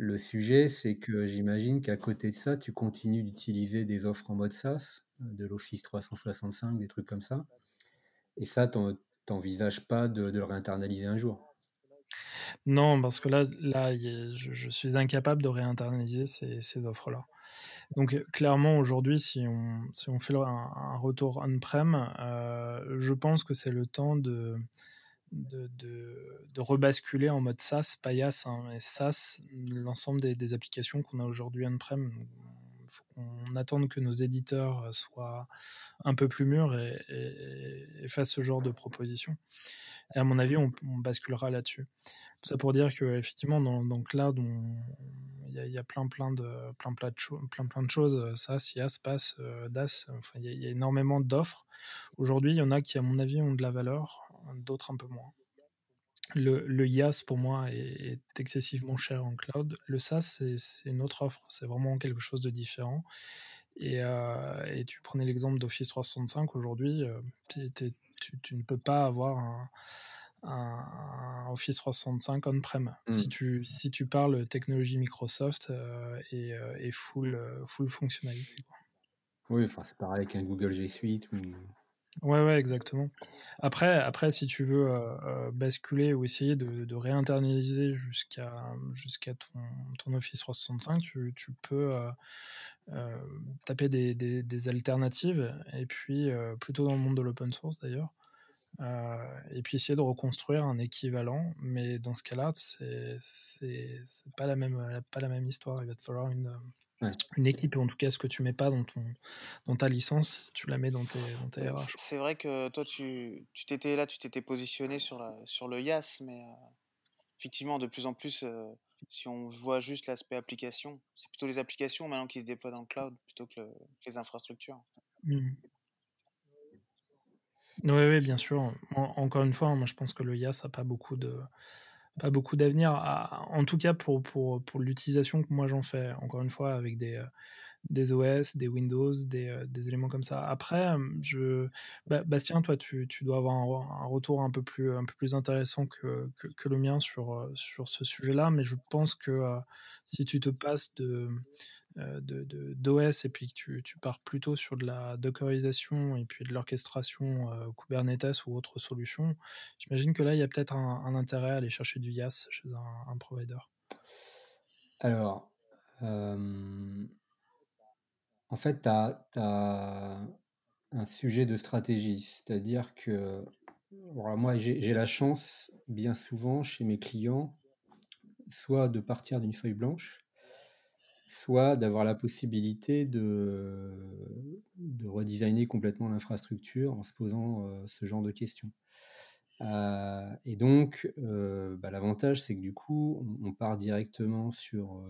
Le sujet, c'est que j'imagine qu'à côté de ça, tu continues d'utiliser des offres en mode SaaS, de l'Office 365, des trucs comme ça. Et ça, tu n'envisages pas de, le réinternaliser un jour? Non, parce que là, là je, suis incapable de réinternaliser ces, offres-là. Donc clairement, aujourd'hui, si on, si on fait un, retour on-prem, euh, je pense que c'est le temps de de, rebasculer en mode SaaS, pas IaaS, hein, mais SaaS, l'ensemble des, applications qu'on a aujourd'hui on-prem. Il faut qu'on attende que nos éditeurs soient un peu plus mûrs et, fassent ce genre de propositions. Et à mon avis, on, basculera là-dessus. Tout ça pour dire qu'effectivement, dans, dans Cloud, il y, a plein, plein, de, plein, plein, plein, de choses. SaaS, IaaS, PaaS, euh, DAS, enfin, il y, a énormément d'offres. Aujourd'hui, il y en a qui, à mon avis, ont de la valeur d'autres un peu moins. Le, le IaaS pour moi est, excessivement cher en cloud. Le SaaS, c'est une autre offre, c'est vraiment quelque chose de différent. Et, euh, et tu prenais l'exemple d'Office 365 aujourd'hui, euh, tu, ne peux pas avoir un Office 365 on-prem. Si Mmh. tu si tu parles technologie Microsoft, heu et et full, full fonctionnalité. Oui, enfin, c'est pareil avec un Google G Suite ou Ouais, ouais, exactement. Après après si tu veux, heu heu, basculer ou essayer de réinternaliser jusqu'à ton ton Office 365, tu tu peux, heu, taper des alternatives et puis, plutôt dans le monde de l'open source d'ailleurs, et puis essayer de reconstruire un équivalent. Mais dans ce cas-là, c'est pas la même, pas la même histoire. Il va te falloir une, Ouais. une équipe ou en tout cas ce que tu mets pas dans ton dans ta licence, tu la mets dans tes dans tes RH, c'est vrai que toi tu tu t'étais là, tu t'étais positionné sur la sur le IaaS, mais effectivement de plus en plus, si on voit juste l'aspect application, c'est plutôt les applications maintenant qui se déploient dans le cloud plutôt que le que les infrastructures. Mmh. Oui, oui, bien sûr. En encore une fois, hein, moi je pense que le IaaS a pas beaucoup de pas beaucoup d'avenir, en tout cas pour pour pour l'utilisation que moi j'en fais. Encore une fois avec des, heu, des OS, des Windows, des, heu, des éléments comme ça. Après, je Ba Bastien, toi tu tu dois avoir un re un retour un peu plus un peu plus intéressant que que le mien sur, heu, sur ce sujet-là, mais je pense que, si tu te passes de d'OS et puis que tu tu pars plutôt sur de la dockerisation et puis de l'orchestration, heu, Kubernetes ou autre solution, j'imagine que là, il y a peut-être un intérêt à aller chercher du IaaS chez un provider. Alors, hem en fait, tu as un sujet de stratégie. C'est-à-dire que alors moi, j'ai la chance, bien souvent, chez mes clients, soit de partir d'une feuille blanche soit d'avoir la possibilité de de redesigner complètement l'infrastructure en se posant, heu, ce genre de questions. Heu et donc, heu, bah, l'avantage, c'est que du coup, on part directement sur,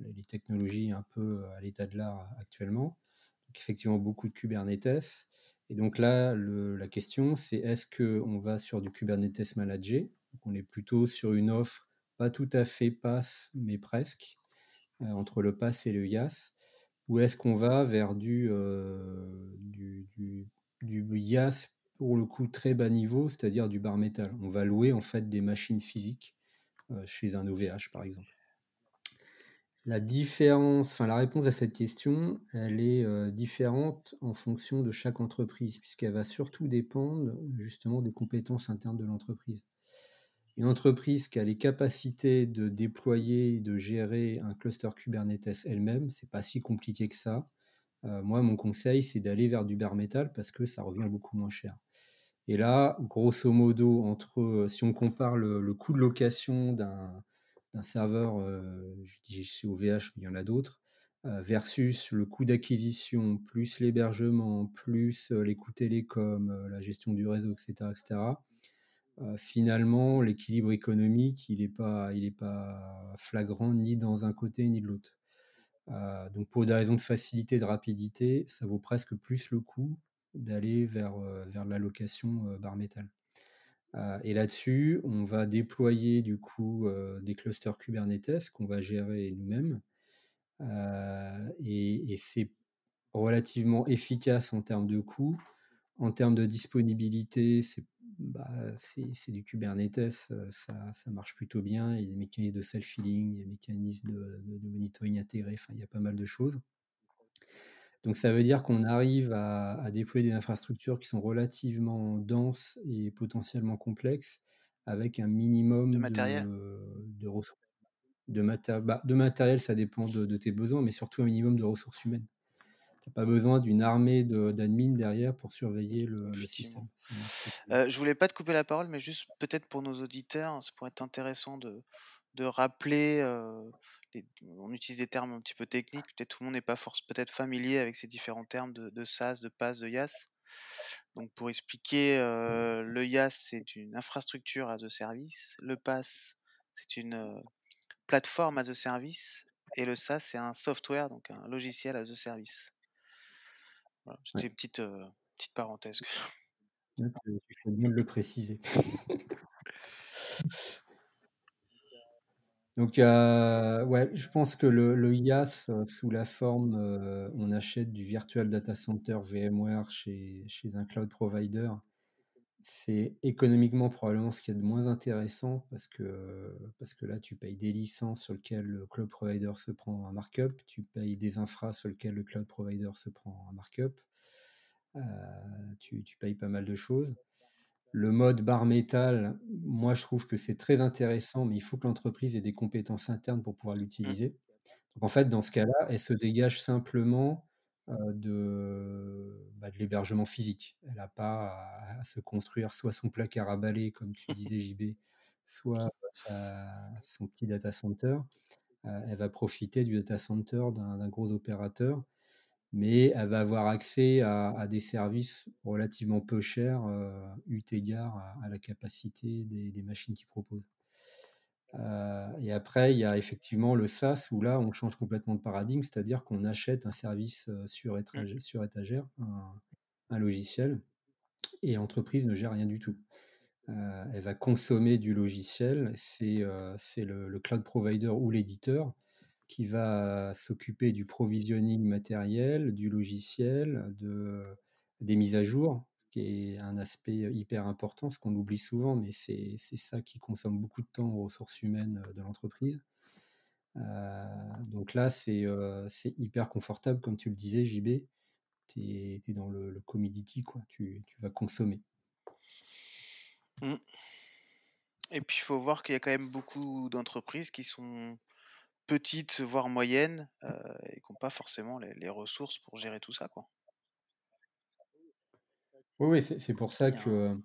les technologies un peu à l'état de l'art actuellement. Effectivement, beaucoup de Kubernetes et donc là, la question, c'est est-ce qu'on va sur du Kubernetes managé? On est plutôt sur une offre pas tout à fait PaaS, mais presque, entre le PaaS et le IaaS? Ou est-ce qu'on va vers du, heu, du du pour le coup, très bas niveau, c'est-à-dire du bare metal? On va louer, en fait, des machines physiques, heu, chez un OVH, par exemple. La différence enfin, la réponse à cette question, elle est, différente en fonction de chaque entreprise, puisqu'elle va surtout dépendre, justement, des compétences internes de l'entreprise. Une entreprise qui a les capacités de déployer de gérer un cluster Kubernetes elle-même, c'est pas si compliqué que ça. Heu, moi, mon conseil, c'est d'aller vers du bare metal parce que ça revient beaucoup moins cher. Et là, grosso modo, entre, heu, si on compare le coût de location d'un serveur, heu, je chez OVH, mais il y en a d'autres, versus le coût d'acquisition, plus l'hébergement, plus, les coûts télécoms, heu, la gestion du réseau et cetera et. Heu, finalement, l'équilibre économique, il est pas pas flagrant ni dans un côté ni de l'autre. Heu, donc pour des raisons de facilité, de rapidité, ça vaut presque plus le coup d'aller vers, heu, vers la location, metal. Heu et là-dessus, on va déployer du coup, des clusters Kubernetes qu'on va gérer nous-mêmes. Et et c'est relativement efficace en termes de coût. En termes de disponibilité, c'est bah, c'est c'est du Kubernetes, heu, ça ça marche plutôt bien. Il y a des mécanismes de self-healing, il y a des mécanismes de de de monitoring intégrés, enfin, il y a pas mal de choses. Donc ça veut dire qu'on arrive à à déployer des infrastructures qui sont relativement denses et potentiellement complexes, avec un De minimum matériel? de de ressources. De maté bah, de matériel, ça dépend de de tes besoins, mais surtout un minimum de ressources humaines. Tu as pas besoin d'une armée de d'admins derrière pour surveiller le système. Heu, je voulais pas te couper la parole, mais juste peut-être pour nos auditeurs, ça pourrait être intéressant de de rappeler, les on utilise des termes un petit peu techniques, peut-être tout le monde n'est pas force peut-être familier avec ces différents termes de de SaaS, de PaaS, de IaaS. Donc pour expliquer, heu, le IaaS, c'est une infrastructure as a service, le PaaS, c'est une, heu, plateforme as a service et le SaaS, c'est un software, donc un logiciel as a service. Voilà, c'était Ouais. une petite, heu, petite parenthèse [LAUGHS] tu fais bien de le préciser. [LAUGHS] Donc heu, ouais, je pense que le le IaaS, heu, sous la forme, on achète du virtual data center VMware chez chez un cloud provider. C'est économiquement probablement ce qu'il y a de moins intéressant parce que, parce que là, tu payes des licences sur lesquelles le cloud provider se prend un markup, tu payes des infras sur lesquelles le cloud provider se prend un markup, euh, tu, tu, payes pas mal de choses. Le mode bar métal, moi je trouve que c'est très intéressant, mais il faut que l'entreprise ait des compétences internes pour pouvoir l'utiliser. Mmh. Donc en fait, dans ce cas-là, elle se dégage simplement de, bah, de l'hébergement physique. Elle n'a pas à, se construire soit son placard à balai, comme tu disais [LAUGHS] JB, soit son petit data center. Euh, elle va profiter du data center d'un gros opérateur, mais elle va avoir accès à, des services relativement peu chers, euh, eu égard à, la capacité des, des machines qu'ils proposent. Euh, et après, il y a effectivement le SaaS où là, on change complètement de paradigme, c'est-à-dire qu'on achète un service euh, sur, mmh. sur étagère, un, logiciel, et l'entreprise ne gère rien du tout. Euh, elle va consommer du logiciel, c'est le, le, cloud provider ou l'éditeur qui va s'occuper du provisioning matériel, du logiciel, de, des mises à jour, qui est un aspect hyper important, ce qu'on oublie souvent, mais c'est ça qui consomme beaucoup de temps aux ressources humaines de l'entreprise. donc là, c'est hyper confortable, comme tu le disais, JB. Tu es, dans le, commodity, quoi. Tu, tu vas consommer. Mmh. Et puis, il faut voir qu'il y a quand même beaucoup d'entreprises qui sont petites, voire moyennes, et qui n'ont pas forcément les, les, ressources pour gérer tout ça, quoi. Oui, c'est pour ça que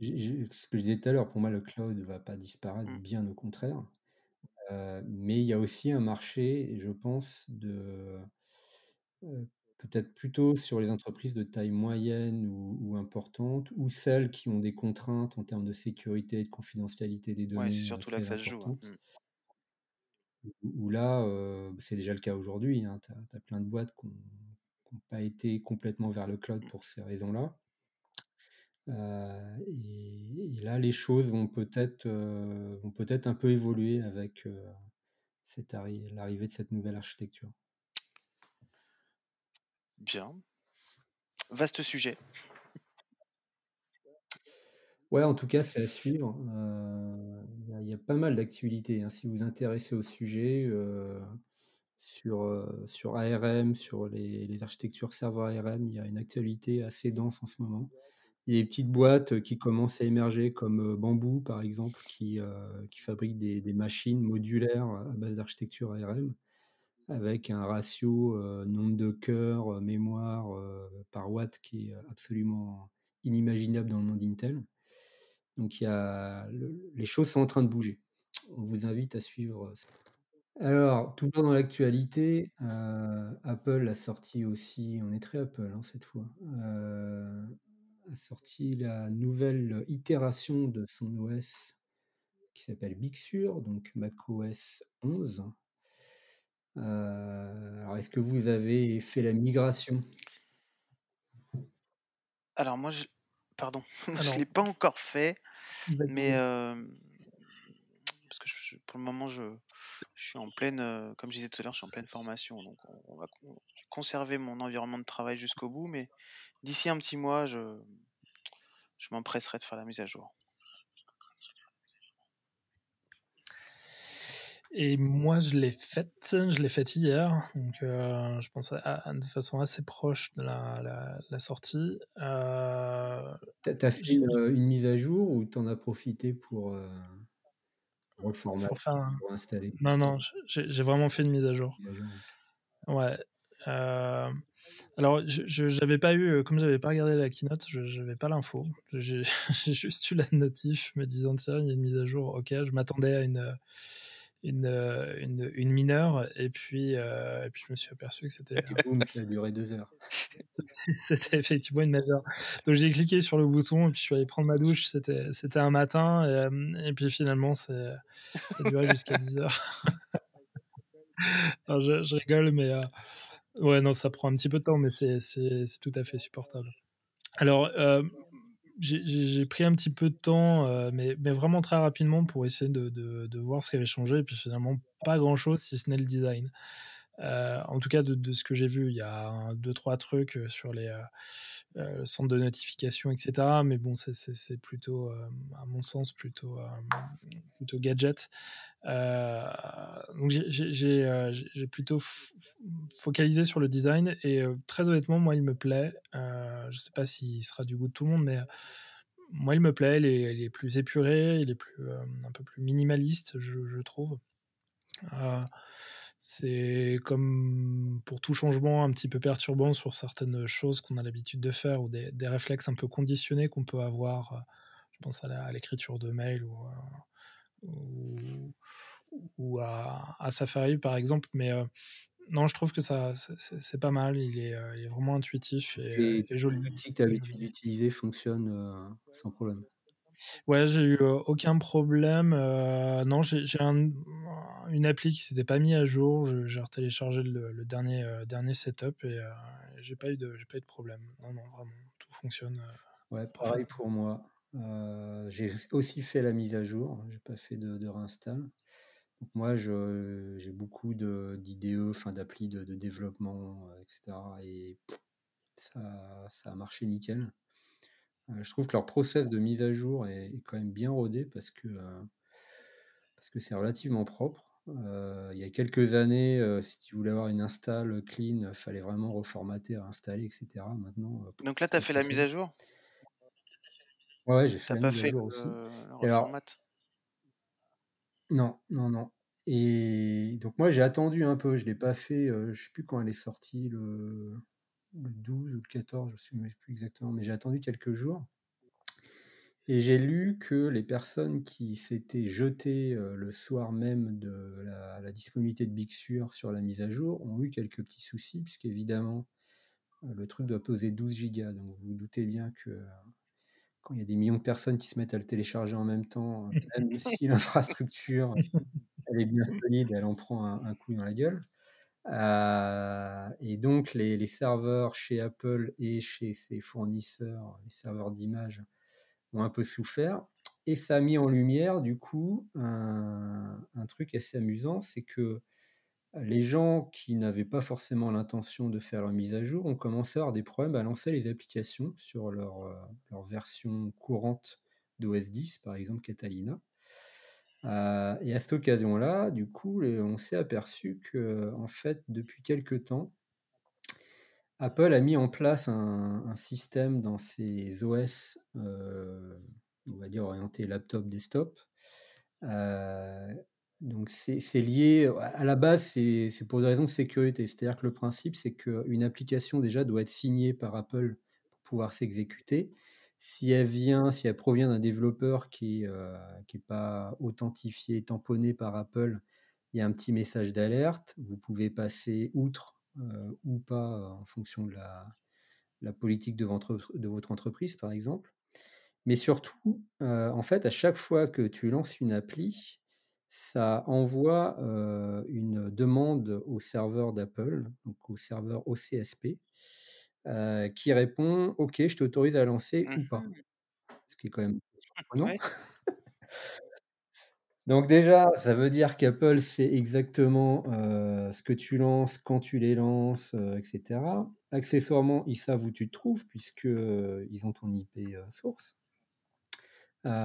ce que je disais tout à l'heure, pour moi, le cloud ne va pas disparaître, mmh. bien au contraire. mais il y a aussi un marché, je pense, de peut-être plutôt sur les entreprises de taille moyenne ou, importante, ou celles qui ont des contraintes en termes de sécurité et de confidentialité des données. c'est surtout là que ça se joue. Mmh. Où, là, c'est déjà le cas aujourd'hui. Hein, tu as, plein de boîtes qui ont pas été complètement vers le cloud pour ces raisons-là. Euh, et, là, les choses vont peut-être euh, vont peut-être un peu évoluer avec euh, l'arrivée de cette nouvelle architecture. Bien. Vaste sujet. Ouais, en tout cas, c'est à suivre. Il y, a pas mal d'actualités. Hein. Si vous vous intéressez au sujet, sur, sur ARM, sur les, architectures serveur ARM, il y a une actualité assez dense en ce moment. Il y a des petites boîtes qui commencent à émerger comme Bamboo, par exemple, qui, euh, qui fabrique des, des, machines modulaires à base d'architecture ARM, avec un ratio nombre de cœurs, mémoire par watt qui est absolument inimaginable dans le monde Intel. Donc il y a, les choses sont en train de bouger. On vous invite à suivre alors, toujours dans l'actualité, euh, Apple a sorti aussi, on est très Apple hein, cette fois, euh, a sorti la nouvelle itération de son OS qui s'appelle Big Sur, donc macOS 11. Euh, alors, est-ce que vous avez fait la migration? Alors moi, je... pardon, [LAUGHS] je ne l'ai pas encore fait, mais pour le moment, je, je suis en pleine, euh, comme je disais tout à l'heure, je suis en pleine formation. Donc, on, va conserver mon environnement de travail jusqu'au bout. Mais d'ici un petit mois, je, je m'empresserai de faire la mise à jour. Et moi, je l'ai faite, je l'ai faite hier, donc euh, je pense de façon assez proche de la, la, sortie. Euh, T'as fait une, mise à jour ou t'en as profité pour installer Non, non, j'ai vraiment fait une mise à jour. Ouais. Euh, alors, je n'avais pas eu, comme j'avais pas regardé la keynote, je n'avais pas l'info. [LAUGHS] J'ai juste eu la notif me disant tiens, il y a une mise à jour. Ok, je m'attendais à une, une, une, une, mineure et puis, euh, et puis je me suis aperçu que c'était. Et boum, [LAUGHS] ça a duré deux heures. [LAUGHS] c'était effectivement une mineure. Donc j'ai cliqué sur le bouton et puis je suis allé prendre ma douche. C'était un matin et, et puis finalement ça a duré jusqu'à 10 heures. [LAUGHS] Alors, je, je, rigole, mais euh, ouais, non, ça prend un petit peu de temps, mais c'est tout à fait supportable. Alors, euh, j'ai pris un petit peu de temps, euh, mais, vraiment très rapidement pour essayer de, de, voir ce qui avait changé. Et puis finalement, pas grand chose si ce n'est le design. En tout cas, de, ce que j'ai vu, il y a deux, trois trucs sur les centres de notification, etc. Mais bon, c'est plutôt, à mon sens, plutôt, plutôt gadget. donc j'ai plutôt focalisé sur le design et très honnêtement, moi, il me plaît. je ne sais pas s'il sera du goût de tout le monde, mais moi, il me plaît. Il est, plus épuré, il est plus, un peu plus minimaliste, je, trouve. C'est comme pour tout changement un petit peu perturbant sur certaines choses qu'on a l'habitude de faire ou des, réflexes un peu conditionnés qu'on peut avoir. Je pense à l'écriture de mail ou, ou, à, Safari par exemple. Mais non, je trouve que ça, c'est pas mal. Il est, il est vraiment intuitif et, et, joli. que tu as l'habitude d'utiliser fonctionne sans problème. Ouais, j'ai eu aucun problème. non, j'ai une appli qui s'était pas mise à jour. J'ai retéléchargé le, dernier, dernier setup et j'ai pas eu de, pas eu de problème. Non, non, vraiment, tout fonctionne. ouais, pareil pour moi. j'ai aussi fait la mise à jour. J'ai pas fait de, de réinstall. Donc moi, j'ai beaucoup d'IDE, enfin d'applis de, développement, etc. Et ça, ça a marché nickel. Euh, je trouve que leur process de mise à jour est, quand même bien rodé parce que euh, parce que c'est relativement propre. Euh, il y a quelques années, si tu voulais avoir une install clean, il fallait vraiment reformater, installer, etc. Maintenant, Donc là, tu as fait la mise à jour? Ouais, j'ai fait la mise à jour aussi. non, non, non. Et donc moi, j'ai attendu un peu. Je ne l'ai pas fait. je ne sais plus quand elle est sortie, le, le 12 ou le 14, je ne sais plus exactement, mais j'ai attendu quelques jours. Et j'ai lu que les personnes qui s'étaient jetées euh, le soir même de la, disponibilité de Big Sur sur la mise à jour ont eu quelques petits soucis, puisqu'évidemment, euh, le truc doit poser 12 gigas. Donc vous vous doutez bien que euh, quand il y a des millions de personnes qui se mettent à le télécharger en même temps, [LAUGHS] même si l'infrastructure elle est bien solide, elle en prend un coup dans la gueule. Euh, et donc, les, serveurs chez Apple et chez ses fournisseurs, les serveurs d'images, ont un peu souffert. Et ça a mis en lumière, du coup, un, truc assez amusant, c'est que les gens qui n'avaient pas forcément l'intention de faire leur mise à jour ont commencé à avoir des problèmes à lancer les applications sur leur, euh, leur version courante d'OS 10, par exemple Catalina. Euh, et à cette occasion-là, du coup, on s'est aperçu que, en fait, depuis quelque temps, Apple a mis en place un, système dans ses OS, euh, on va dire orienté laptop, desktop. Euh, donc c'est lié, à la base, c'est pour des raisons de sécurité. C'est-à-dire que le principe, c'est qu'une application déjà doit être signée par Apple pour pouvoir s'exécuter si elle vient, si elle provient d'un développeur qui n'est euh, pas authentifié, tamponné par Apple, il y a un petit message d'alerte. Vous pouvez passer outre euh, ou pas euh, en fonction de la, politique de votre, entreprise, par exemple. Mais surtout, en fait, à chaque fois que tu lances une appli, ça envoie une demande au serveur d'Apple, donc au serveur OCSP, euh, qui répond OK, je t'autorise à lancer ou pas. Mmh ce qui est quand même [LAUGHS] surprenant. [LAUGHS] Donc déjà, ça veut dire qu'Apple sait exactement euh, ce que tu lances, quand tu les lances, euh, etc. Accessoirement, ils savent où tu te trouves puisqu'ils ils ont ton IP source.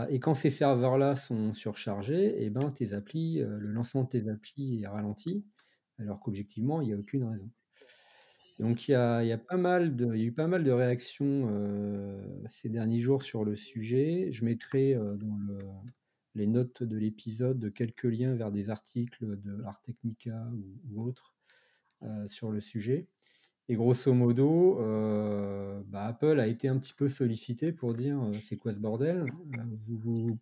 et quand ces serveurs-là sont surchargés, eh ben, tes applis, le lancement de tes applis est ralenti, alors qu'objectivement, il n'y a aucune raison. Donc il y a, pas mal de, eu pas mal de réactions euh, ces derniers jours sur le sujet. Je mettrai euh, dans les notes de l'épisode quelques liens vers des articles de Art Technica ou, autres euh, sur le sujet. Et grosso modo, bah, Apple a été un petit peu sollicité pour dire c'est quoi ce bordel Vous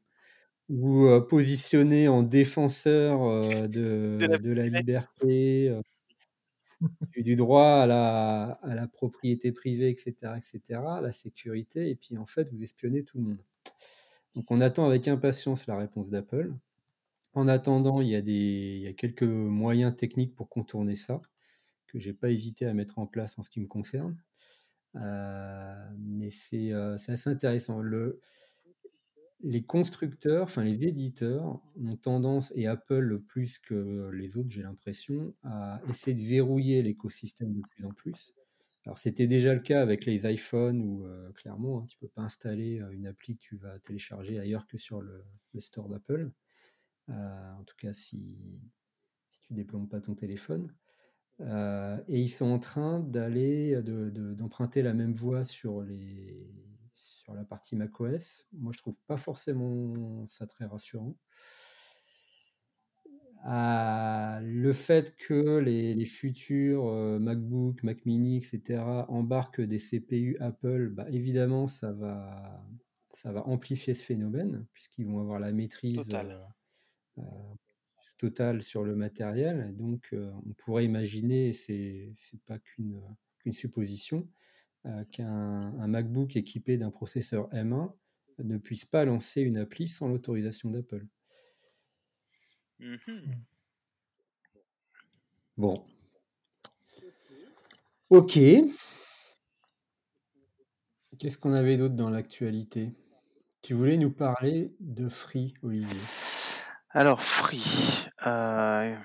vous, positionnez en défenseur de, de la liberté du droit à la, à la, propriété privée, etc., etc., la sécurité, et puis en fait, vous espionnez tout le monde. Donc on attend avec impatience la réponse d'Apple. En attendant, il y, a des, il y a quelques moyens techniques pour contourner ça, que j'ai pas hésité à mettre en place en ce qui me concerne. Euh, mais c'est euh, assez intéressant. Le, les constructeurs, enfin les éditeurs ont tendance, et Apple plus que les autres, j'ai l'impression, à essayer de verrouiller l'écosystème de plus en plus. Alors c'était déjà le cas avec les iPhones où clairement, hein, tu peux pas installer une appli que tu vas télécharger ailleurs que sur le, store d'Apple. en tout cas, si, si tu déploies pas ton téléphone. et ils sont en train d'aller, d'emprunter la même voie sur les, sur la partie macOS. Moi, je trouve pas forcément ça très rassurant. Euh, le fait que les, futurs euh, MacBook, Mac Mini, etc. embarquent des CPU Apple, bah, évidemment, ça va, ça va amplifier ce phénomène, puisqu'ils vont avoir la maîtrise totale euh, sur le matériel. donc, on pourrait imaginer, c'est pas qu'une supposition, euh, qu'un MacBook équipé d'un processeur M1 ne puisse pas lancer une appli sans l'autorisation d'Apple. Mmh bon. Ok. Qu'est-ce qu'on avait d'autre dans l'actualité? Tu voulais nous parler de Free, Olivier? Alors, Free. Euh,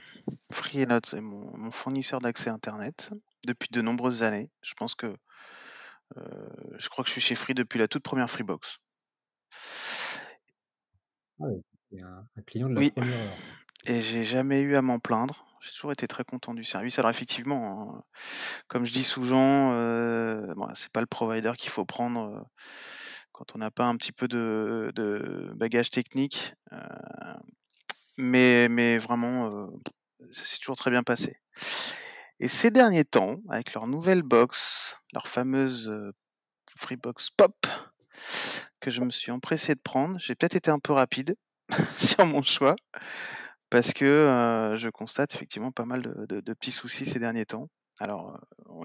Free est, mon fournisseur d'accès Internet depuis de nombreuses années. Je pense que euh, je crois que je suis chez Free depuis la toute première Freebox. Ah oui, un, client de la première heure. Et j'ai jamais eu à m'en plaindre. J'ai toujours été très content du service. Alors effectivement, hein, comme je dis souvent, euh, bon, c'est pas le provider qu'il faut prendre euh, quand on n'a pas un petit peu de, bagage technique. Euh, mais, mais vraiment, ça s'est toujours très bien passé. Et ces derniers temps, avec leur nouvelle box, leur fameuse Freebox Pop, que je me suis empressé de prendre, j'ai peut-être été un peu rapide [LAUGHS] sur mon choix, parce que je constate effectivement pas mal de, petits soucis ces derniers temps. Alors,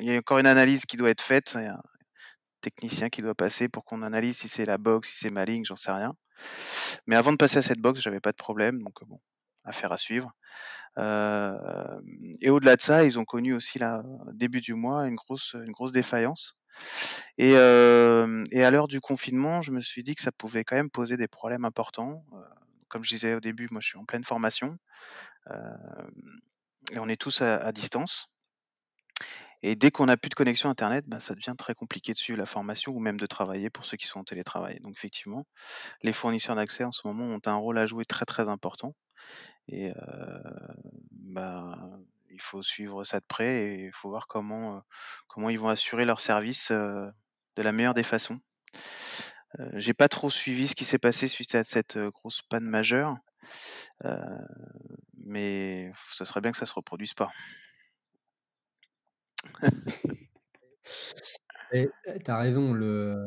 il y a encore une analyse qui doit être faite, il y a un technicien qui doit passer pour qu'on analyse si c'est la box, si c'est ma ligne, j'en sais rien. Mais avant de passer à cette box, j'avais pas de problème, donc bon, affaire à suivre. et au-delà de ça, ils ont connu aussi là, début du mois une grosse, une grosse défaillance. Et, et à l'heure du confinement, je me suis dit que ça pouvait quand même poser des problèmes importants. comme je disais au début, moi je suis en pleine formation et on est tous à, distance. Et dès qu'on n'a plus de connexion Internet, ben, ça devient très compliqué de suivre la formation ou même de travailler pour ceux qui sont en télétravail. Donc effectivement, les fournisseurs d'accès en ce moment ont un rôle à jouer très très important. Et bah, il faut suivre ça de près et il faut voir comment, comment ils vont assurer leur service de la meilleure des façons. J'ai pas trop suivi ce qui s'est passé suite à cette grosse panne majeure, mais ce serait bien que ça se reproduise pas. [LAUGHS] tu as raison, le,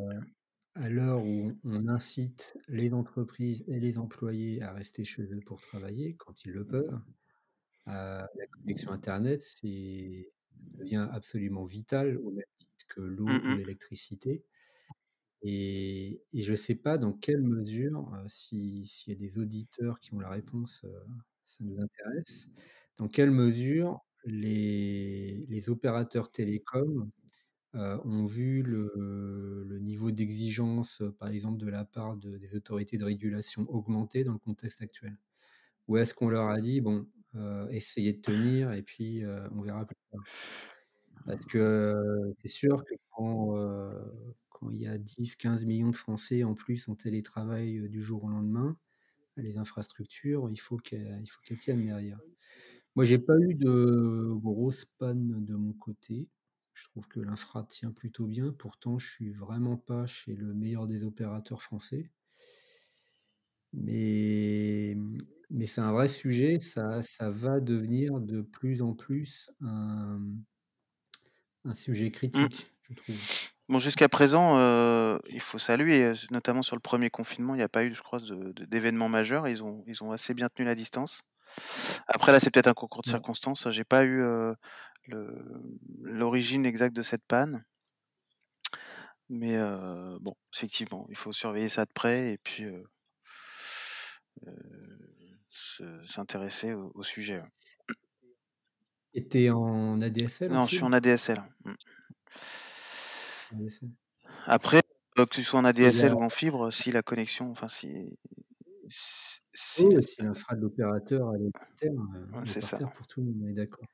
à l'heure où on incite les entreprises et les employés à rester chez eux pour travailler quand ils le peuvent, euh, la connexion internet, c'est devient absolument vital au même titre que l'eau mmh ou l'électricité. Et, je ne sais pas dans quelle mesure, euh, s'il y a des auditeurs qui ont la réponse, euh, ça nous intéresse, dans quelle mesure les, les opérateurs télécoms ont vu le, niveau d'exigence, par exemple, de la part des autorités de régulation augmenter dans le contexte actuel Ou est-ce qu'on leur a dit, bon, essayez de tenir et puis on verra plus tard Parce que c'est sûr que quand, il y a 10, 15 millions de Français en plus en télétravail du jour au lendemain, les infrastructures, il faut qu'elles tiennent derrière. Moi, j'ai pas eu de grosses pannes de mon côté. Je trouve que l'infra tient plutôt bien. Pourtant, je suis vraiment pas chez le meilleur des opérateurs français. Mais, mais c'est un vrai sujet. Ça, ça va devenir de plus en plus un, un sujet mmh. critique, je trouve. Bon, jusqu'à présent, euh, il faut saluer, notamment sur le premier confinement, il n'y a pas eu, je crois, d'événements majeurs. Ils ont, ils ont assez bien tenu la distance. Après, là, c'est peut-être un concours de circonstances. J'ai pas eu euh, l'origine exacte de cette panne. Mais bon, effectivement, il faut surveiller ça de près et puis s'intéresser au, sujet. Et tu en ADSL Non, je suis en ADSL. Mmh. Après, que tu sois en ADSL ou en fibre, si la connexion, enfin si si Oui, si l'infra de l'opérateur elle est par terre, Ouais, est par ça. terre pour tout le monde, on est d'accord.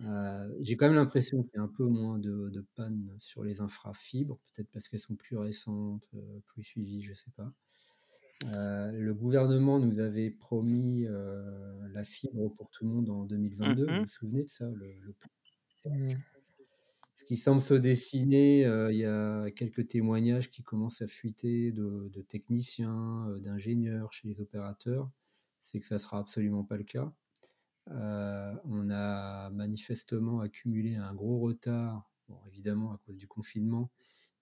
Heu, j'ai quand même l'impression qu'il y a un peu moins de de pannes sur les infra fibres, peut-être parce qu'elles sont plus récentes, heu, plus suivies, je sais pas. Heu, le gouvernement nous avait promis, la fibre pour tout le monde en 2022. Vous Mmh vous souvenez de ça? Le le plan Mmh. Ce qui semble se dessiner, il y a quelques témoignages qui commencent à fuiter de de techniciens, d'ingénieurs chez les opérateurs, c'est que ça sera absolument pas le cas. Heu, on a manifestement accumulé un gros retard, évidemment à cause du confinement,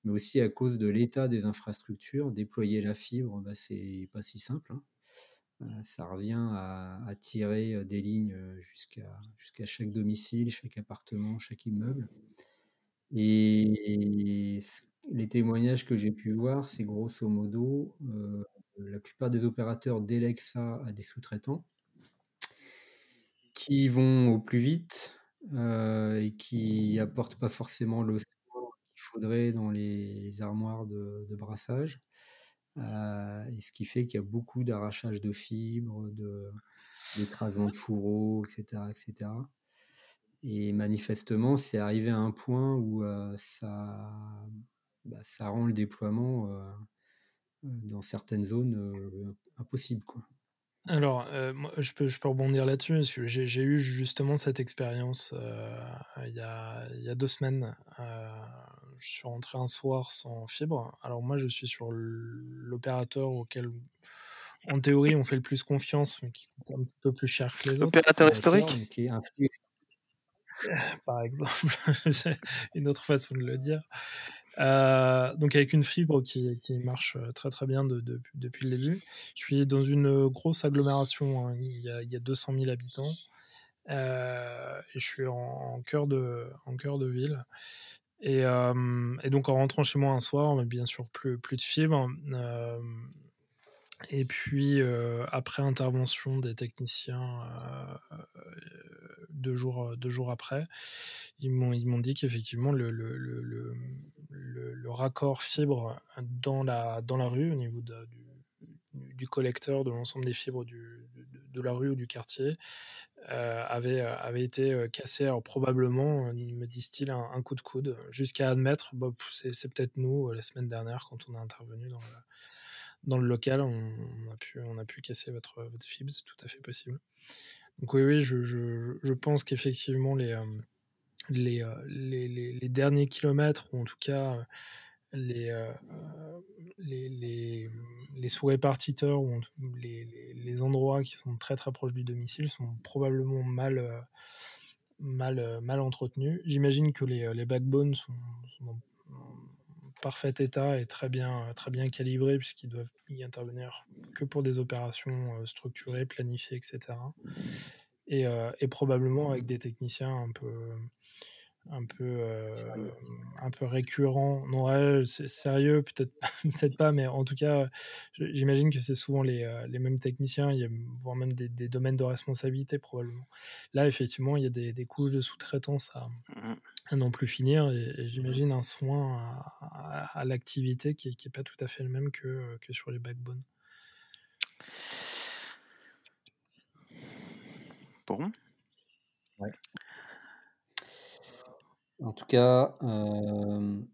mais aussi à cause de l'état des infrastructures. Déployer la fibre, bah, c'est pas si simple, hein. Heu, ça revient à tirer, heu, des lignes, jusqu'à chaque domicile, chaque appartement, chaque immeuble. Et les témoignages que j'ai pu voir, c'est grosso modo, la plupart des opérateurs délèguent ça à des sous-traitants qui vont au plus vite, et qui apportent pas forcément le qu'il faudrait dans les armoires de brassage. Et ce qui fait qu'il y a beaucoup d'arrachage de fibres, d'écrasement de fourreaux, et cetera, et manifestement, c'est arrivé à un point où, ça bah, ça rend le déploiement, dans certaines zones, impossible, quoi. Alors, heu, moi je peux je peux rebondir là-dessus, parce que j'ai j'ai eu justement cette expérience, heu, il y a il y a 2 semaines. Heu, je suis rentré un soir sans fibre. Alors moi, je suis sur l'opérateur auquel, en théorie, on fait le plus confiance, mais qui coûte un petit peu plus cher que les autres, Opérateur historique? qui est un [LAUGHS] par exemple, [LAUGHS] c'est une autre façon de le dire. Heu, donc avec une fibre qui qui marche, heu, très, très bien de dep depuis le début. Je suis dans une, heu, grosse agglomération, hein, il y a il y a 200 000 habitants, et je suis en cœur de en cœur de ville. Et donc en rentrant chez moi un soir, mais bien sûr plus plus de fibre, hem, et puis, heu, après intervention des techniciens, heu, 2 jours, heu, 2 jours après, ils m'ont dit qu'effectivement le le le le, raccord fibre dans la dans la rue, au niveau de du collecteur de l'ensemble des fibres du de la rue ou du quartier, avait, avait été, cassé. Alors probablement, me disent-ils, un coup de coude, jusqu'à admettre: «Bah, c'est c'est peut-être nous, la semaine dernière quand on est intervenu dans le dans le local, on a pu on a pu casser votre votre fibre», c'est tout à fait possible. Donc oui, oui, je je pense qu'effectivement les, les, les derniers kilomètres ou en tout cas, les, les les, sous-répartiteurs ou les les endroits qui sont très, très proches du domicile sont probablement mal, mal, mal entretenus. J'imagine que les, les backbones sont parfait état et très bien, très bien calibrés puisqu'ils doivent y intervenir que pour des opérations, heu, structurées, planifiées, et cetera, et probablement avec des techniciens un peu un peu, Sérieux. un peu récurrents. Non, ouais, c'est sérieux, peut-être [LAUGHS] peut-être pas, mais en tout cas, j'imagine que c'est souvent les, mêmes techniciens, il y a voire même des des domaines de responsabilité probablement. Là, effectivement, il y a des des couches de sous-traitance à Mmh. À n'en plus finir et et j'imagine un soin à à à l'activité qui est qui est pas tout à fait le même que, que sur les backbones. Bon. Ouais. En tout cas, hem,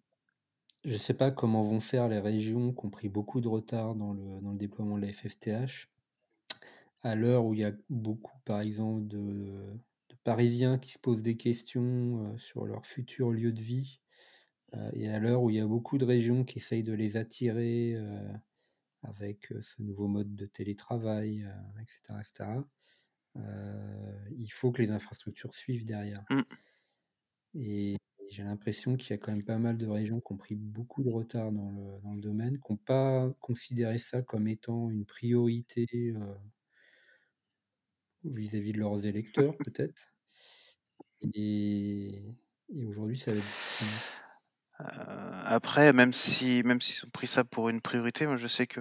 je sais pas comment vont faire les régions qui ont pris beaucoup de retard dans le dans le déploiement de la FFTH. À l'heure où il y a beaucoup, par exemple, de Parisiens qui se posent des questions, sur leur futur lieu de vie, et à l'heure où il y a beaucoup de régions qui essayent de les attirer, avec, ce nouveau mode de télétravail, heu, et cetera, et cetera, heu, il faut que les infrastructures suivent derrière. Mmh. Et j'ai l'impression qu'il y a quand même pas mal de régions qui ont pris beaucoup de retard dans le dans le domaine, qui ont pas considéré ça comme étant une priorité, vis-à-vis de leurs électeurs peut-être et aujourd'hui ça va être. Heu, après même si même s'ils ont pris ça pour une priorité, moi je sais que,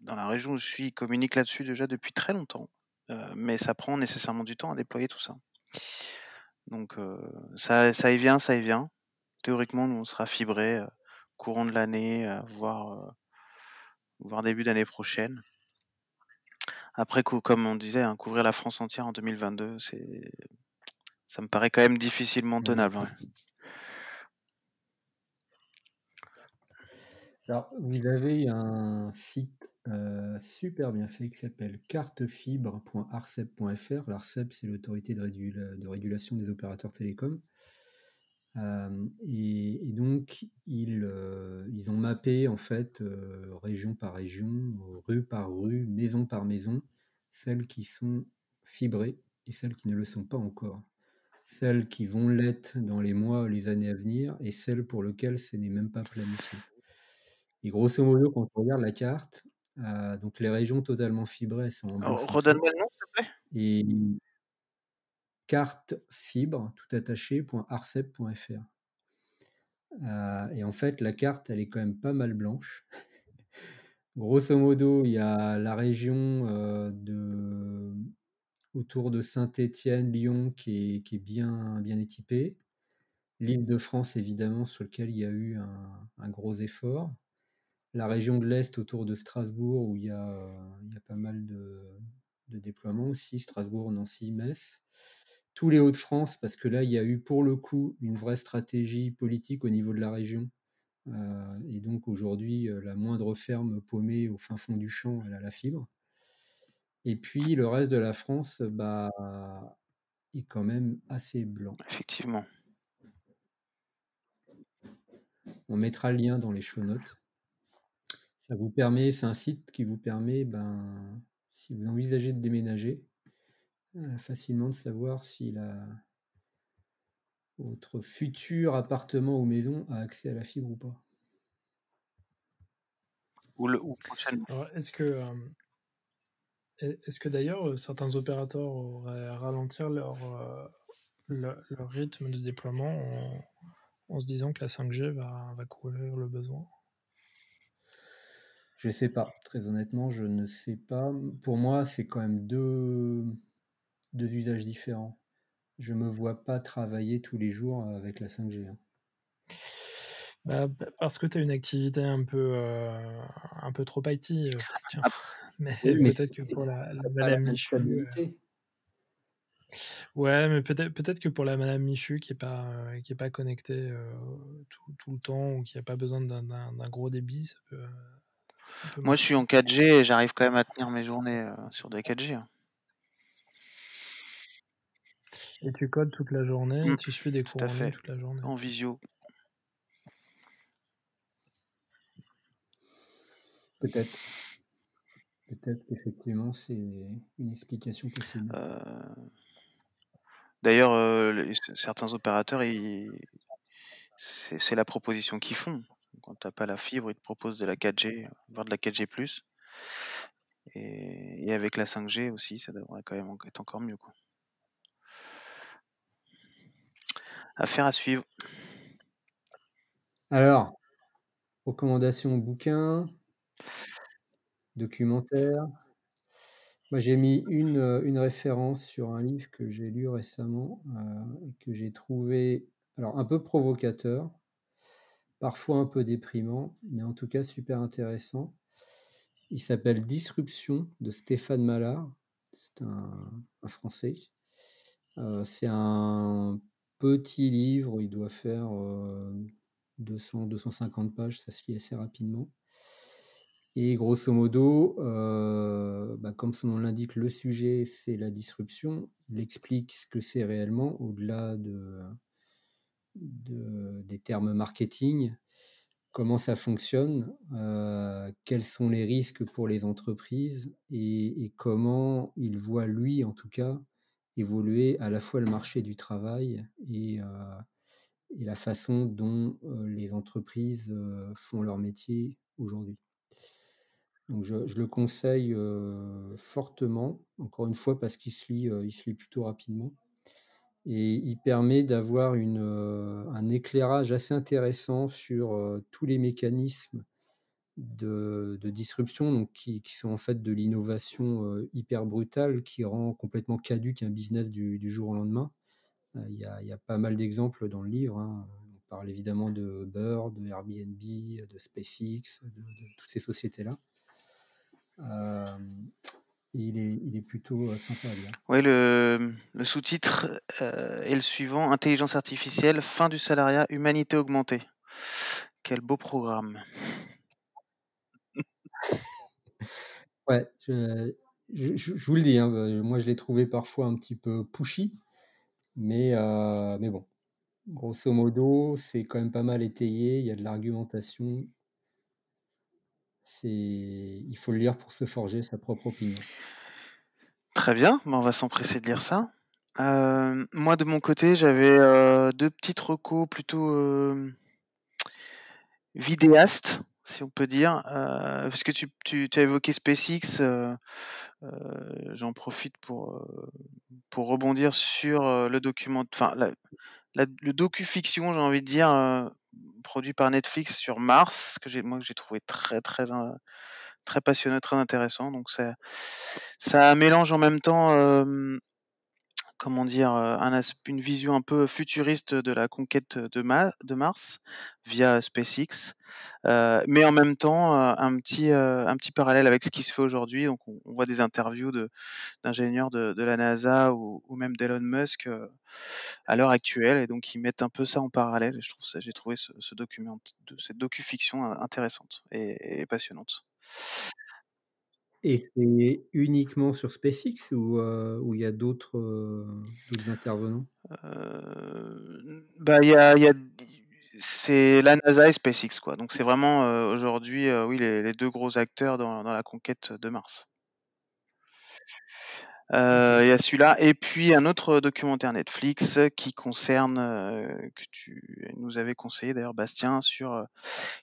dans la région où je suis, ils communiquent là-dessus déjà depuis très longtemps, heu, mais ça prend nécessairement du temps à déployer tout ça. Donc ça ça y vient, ça y vient. Théoriquement, nous on sera fibrés, heu, courant de l'année, voire, voire début d'année prochaine. Après, comme on disait, hein, couvrir la France entière en 2022, c'est, ça me paraît quand même difficilement tenable. Alors, vous avez un site euh, super bien fait qui s'appelle cartefibre.arcep.fr. L'ARCEP, c'est l'autorité de, régulation des opérateurs télécoms. Euh, et, donc, ils, euh, ils, ont mappé en fait région par région, rue par rue, maison par maison, celles qui sont fibrées et celles qui ne le sont pas encore. Celles qui vont l'être dans les mois ou les années à venir et celles pour lesquelles ce n'est même pas planifié. Et grosso modo, quand on regarde la carte, euh, donc les régions totalement fibrées sont Redonne-moi le nom, s'il te plaît. Et carte fibre, tout attaché, .arcep.fr. Euh, et en fait, la carte, elle est quand même pas mal blanche. [LAUGHS] Grosso modo, il y a la région euh, de, autour de Saint-Étienne, Lyon, qui est, bien, équipée. L'île de France, évidemment, sur lequel il y a eu un, gros effort la région de l'Est autour de Strasbourg, où il y a, il y a pas mal de, déploiements aussi, Strasbourg, Nancy, Metz. Tous les Hauts-de-France, parce que là, il y a eu pour le coup une vraie stratégie politique au niveau de la région. Euh, et donc aujourd'hui, euh, la moindre ferme paumée au fin fond du champ, elle a la fibre. Et puis le reste de la France bah, est quand même assez blanc. Effectivement. On mettra le lien dans les show notes. Ça vous permet, c'est un site qui vous permet, ben, si vous envisagez de déménager, euh, facilement de savoir si la, votre futur appartement ou maison a accès à la fibre ou pas. Ou le Est-ce que, euh, est-ce que d'ailleurs euh, certains opérateurs auraient ralentir leur, leur, rythme de déploiement en, se disant que la 5G va, va couvrir le besoin? Je sais pas, très honnêtement, je ne sais pas. Pour moi, c'est quand même deux, deux usages différents. Je me vois pas travailler tous les jours avec la 5G. Hein. Bah, parce que tu as une activité un peu, euh, un peu trop IT, euh, Mais, peut-être que pour la, Madame Michu. Euh, ouais, mais peut-être peut que pour la Madame Michu qui n'est pas, qui est pas connectée tout, tout, le temps ou qui n'a pas besoin d'un gros débit, ça peut, moi, je suis en 4G et j'arrive quand même à tenir mes journées euh, sur des 4G. Hein. Et tu codes toute la journée et mmh. tu suis des cours toute la journée. En visio. Peut-être. Peut-être qu'effectivement, c'est une explication possible. Euh, d'ailleurs, euh, certains opérateurs, c'est la proposition qu'ils font. Quand tu n'as pas la fibre, ils te proposent de la 4G, voire de la 4G+. Et, et avec la 5G aussi, ça devrait quand même être encore mieux. Quoi. Affaire à suivre. Alors, recommandations bouquins, documentaires. Moi, j'ai mis une, une, référence sur un livre que j'ai lu récemment euh, que j'ai trouvé alors un peu provocateur parfois un peu déprimant, mais en tout cas super intéressant. Il s'appelle Disruption de Stéphane Mallard. C'est un, Français. Euh, c'est un petit livre, il doit faire 200-250 euh, pages, ça se lit assez rapidement. Et grosso modo, euh, bah, comme son nom l'indique, le sujet c'est la disruption. Il explique ce que c'est réellement au-delà de, des termes marketing, comment ça fonctionne, euh, quels sont les risques pour les entreprises et, comment il voit, lui en tout cas, évoluer à la fois le marché du travail et, euh, la façon dont les entreprises font leur métier aujourd'hui. Donc je, le conseille fortement, encore une fois parce qu'il se lit, plutôt rapidement et il permet d'avoir un éclairage assez intéressant sur tous les mécanismes de, disruption, donc qui, sont en fait de l'innovation hyper brutale qui rend complètement caduque un business du, jour au lendemain. Il y, a, pas mal d'exemples dans le livre. Hein. parle évidemment de Uber, de Airbnb, de SpaceX, de, toutes ces sociétés-là. Il, est, il est plutôt sympa à lire. Oui, le, le sous-titre est le suivant Intelligence artificielle, fin du salariat, humanité augmentée. Quel beau programme. [LAUGHS] ouais, je, je, vous le dis, hein, moi je l'ai trouvé parfois un petit peu pushy, mais, mais bon, grosso modo, c'est quand même pas mal étayé, il y a de l'argumentation. Il faut le lire pour se forger sa propre opinion. Très bien, on va s'empresser de lire ça. moi de mon côté, j'avais deux petites recos plutôt vidéastes, si on peut dire, parce que tu, as évoqué SpaceX. Euh, j'en profite pour, euh, pour rebondir sur euh, le document, enfin le docu-fiction, j'ai envie de dire, produit par Netflix sur Mars, que j'ai trouvé très très très passionnant, très intéressant. Donc ça, ça mélange en même temps comment dire, un une vision un peu futuriste de la conquête de, Mars via SpaceX, mais en même temps un petit un petit parallèle avec ce qui se fait aujourd'hui. Donc on, voit des interviews d'ingénieurs de, la NASA ou, même d'Elon Musk à l'heure actuelle, et donc ils mettent un peu ça en parallèle. J'ai trouvé ce, document, cette docu-fiction intéressante et passionnante. Et c'est uniquement sur SpaceX ou ou il y a d'autres, intervenants? bah, il y a c'est la NASA et SpaceX, quoi. Donc c'est vraiment, aujourd'hui, oui, les deux gros acteurs dans la conquête de Mars. il y a celui-là et puis un autre documentaire Netflix qui concerne, que tu nous avais conseillé d'ailleurs Bastien sur,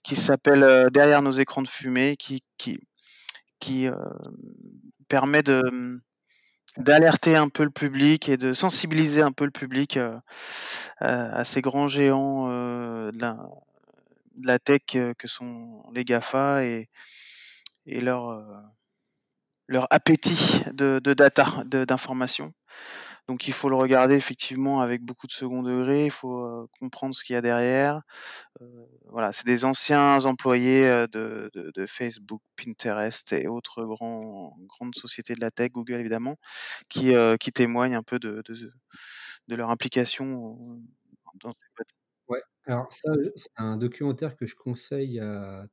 qui s'appelle, «Derrière nos écrans de fumée» qui qui qui permet de mmh, d'alerter un peu le public et de sensibiliser un peu le public à, ces grands géants de la, tech que sont les GAFA et, et leur, leur appétit de, de data, d'information. Donc il faut le regarder effectivement avec beaucoup de second degré, il faut comprendre ce qu'il y a derrière. voilà, c'est des anciens employés de, de, Facebook, Pinterest et autres grands, grandes sociétés de la tech, Google évidemment, qui, qui témoignent un peu de, de, leur implication dans ces. Ouais, alors ça, c'est un documentaire que je conseille à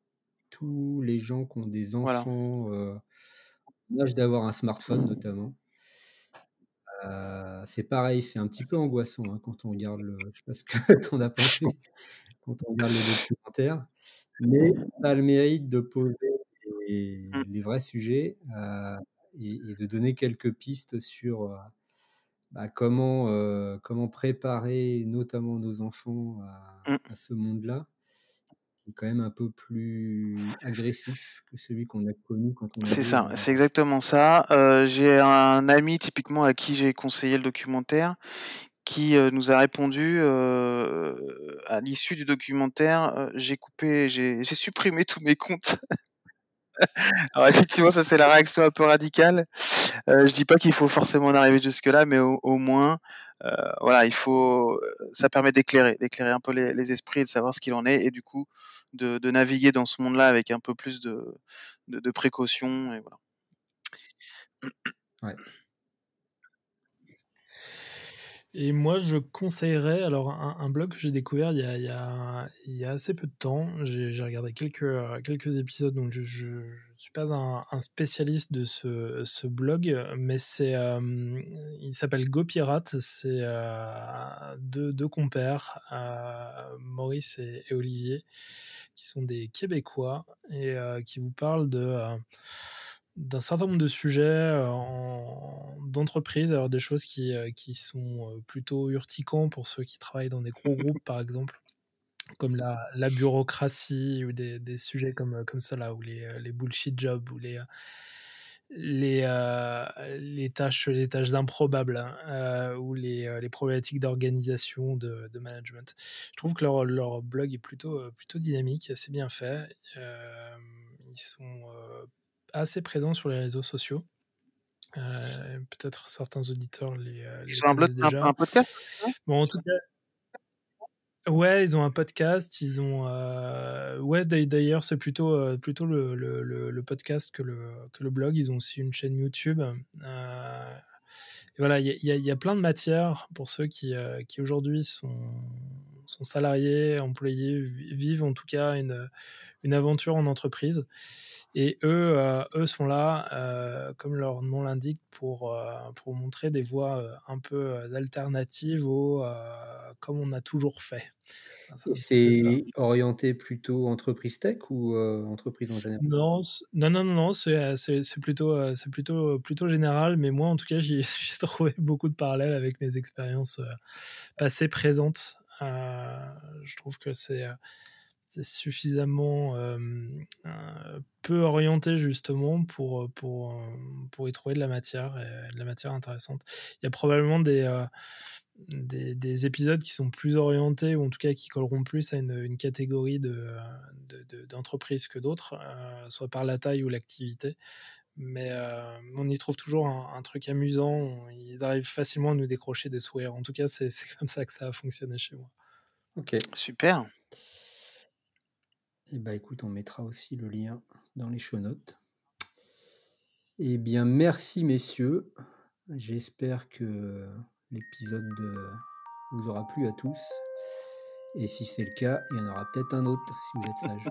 tous les gens qui ont des enfants voilà. l'âge d'avoir un smartphone notamment. Euh, c'est pareil, c'est un petit peu angoissant hein, quand on regarde le. Je sais pas ce que [LAUGHS] tu en as pensé [LAUGHS] quand on regarde le documentaire, mais ça a le mérite de poser les, mmh. vrais sujets euh, et, de donner quelques pistes sur euh, bah, comment, comment préparer notamment nos enfants à, mmh. à ce monde-là est quand même un peu plus agressif que celui qu'on a connu quand on C'est ça, c'est exactement ça. Euh, j'ai un ami typiquement à qui j'ai conseillé le documentaire qui euh, nous a répondu euh, à l'issue du documentaire j'ai coupé, j'ai supprimé tous mes comptes. [LAUGHS] Alors effectivement, ça c'est la réaction un peu radicale. je dis pas qu'il faut forcément en arriver jusque là, mais au moins euh, voilà, il faut, ça permet d'éclairer, d'éclairer un peu les, esprits et de savoir ce qu'il en est, et du coup de, naviguer dans ce monde-là avec un peu plus de, de, précaution, et voilà. Et moi, je conseillerais alors un, blog que j'ai découvert il y, a, assez peu de temps. J'ai regardé quelques, épisodes, donc je ne suis pas un, spécialiste de ce, blog, mais c'est il s'appelle GoPirate. C'est deux, deux, compères, Maurice et, et, Olivier, qui sont des Québécois et qui vous parlent de d'un certain nombre de sujets d'entreprise, alors des choses qui, qui sont plutôt urticants pour ceux qui travaillent dans des gros [LAUGHS] groupes, par exemple, comme la, la bureaucratie ou des, des, sujets comme, comme ça, là, ou les, les bullshit jobs, ou les, les, les, tâches, les tâches improbables, hein, ou les, les problématiques d'organisation, de, de, management. Je trouve que leur, leur blog est plutôt, plutôt dynamique, assez bien fait. ils sont assez présent sur les réseaux sociaux. Euh, peut-être certains auditeurs les. Euh, les un, blog, déjà. Un, podcast Bon, en tout cas. Ouais, ils ont un podcast, ils ont euh, ouais d'ailleurs c'est plutôt euh, plutôt le, le, le, podcast que le que le blog. Ils ont aussi une chaîne YouTube. Voilà, il y, y, a plein de matières pour ceux qui qui aujourd'hui sont sont salariés, employés, vivent en tout cas une une aventure en entreprise. Et eux, euh, eux sont là, euh, comme leur nom l'indique, pour, euh, pour montrer des voies un peu alternatives au comme on a toujours fait. C'est orienté plutôt entreprise tech ou entreprise en général? Non, non, non, non, c'est plutôt, c'est plutôt, plutôt général, mais moi en tout cas, [LAUGHS] j'ai trouvé beaucoup de parallèles avec mes expériences passées, présentes. Je trouve que c'est c'est suffisamment peu orienté justement pour, pour, pour y trouver de la matière, de la matière intéressante. Il y a probablement des, des, épisodes qui sont plus orientés, ou en tout cas qui colleront plus à une, catégorie d'entreprises de, que d'autres, soit par la taille ou l'activité. Mais on y trouve toujours un, un, truc amusant, ils arrivent facilement à nous décrocher des sourires. En tout cas, c'est [LAUGHS] comme ça que ça a fonctionné chez moi. Ok, super. Et eh bah ben, écoute, on mettra aussi le lien dans les show notes. Eh bien, merci messieurs. J'espère que l'épisode vous aura plu à tous. Et si c'est le cas, il y en aura peut-être un autre si vous êtes sage.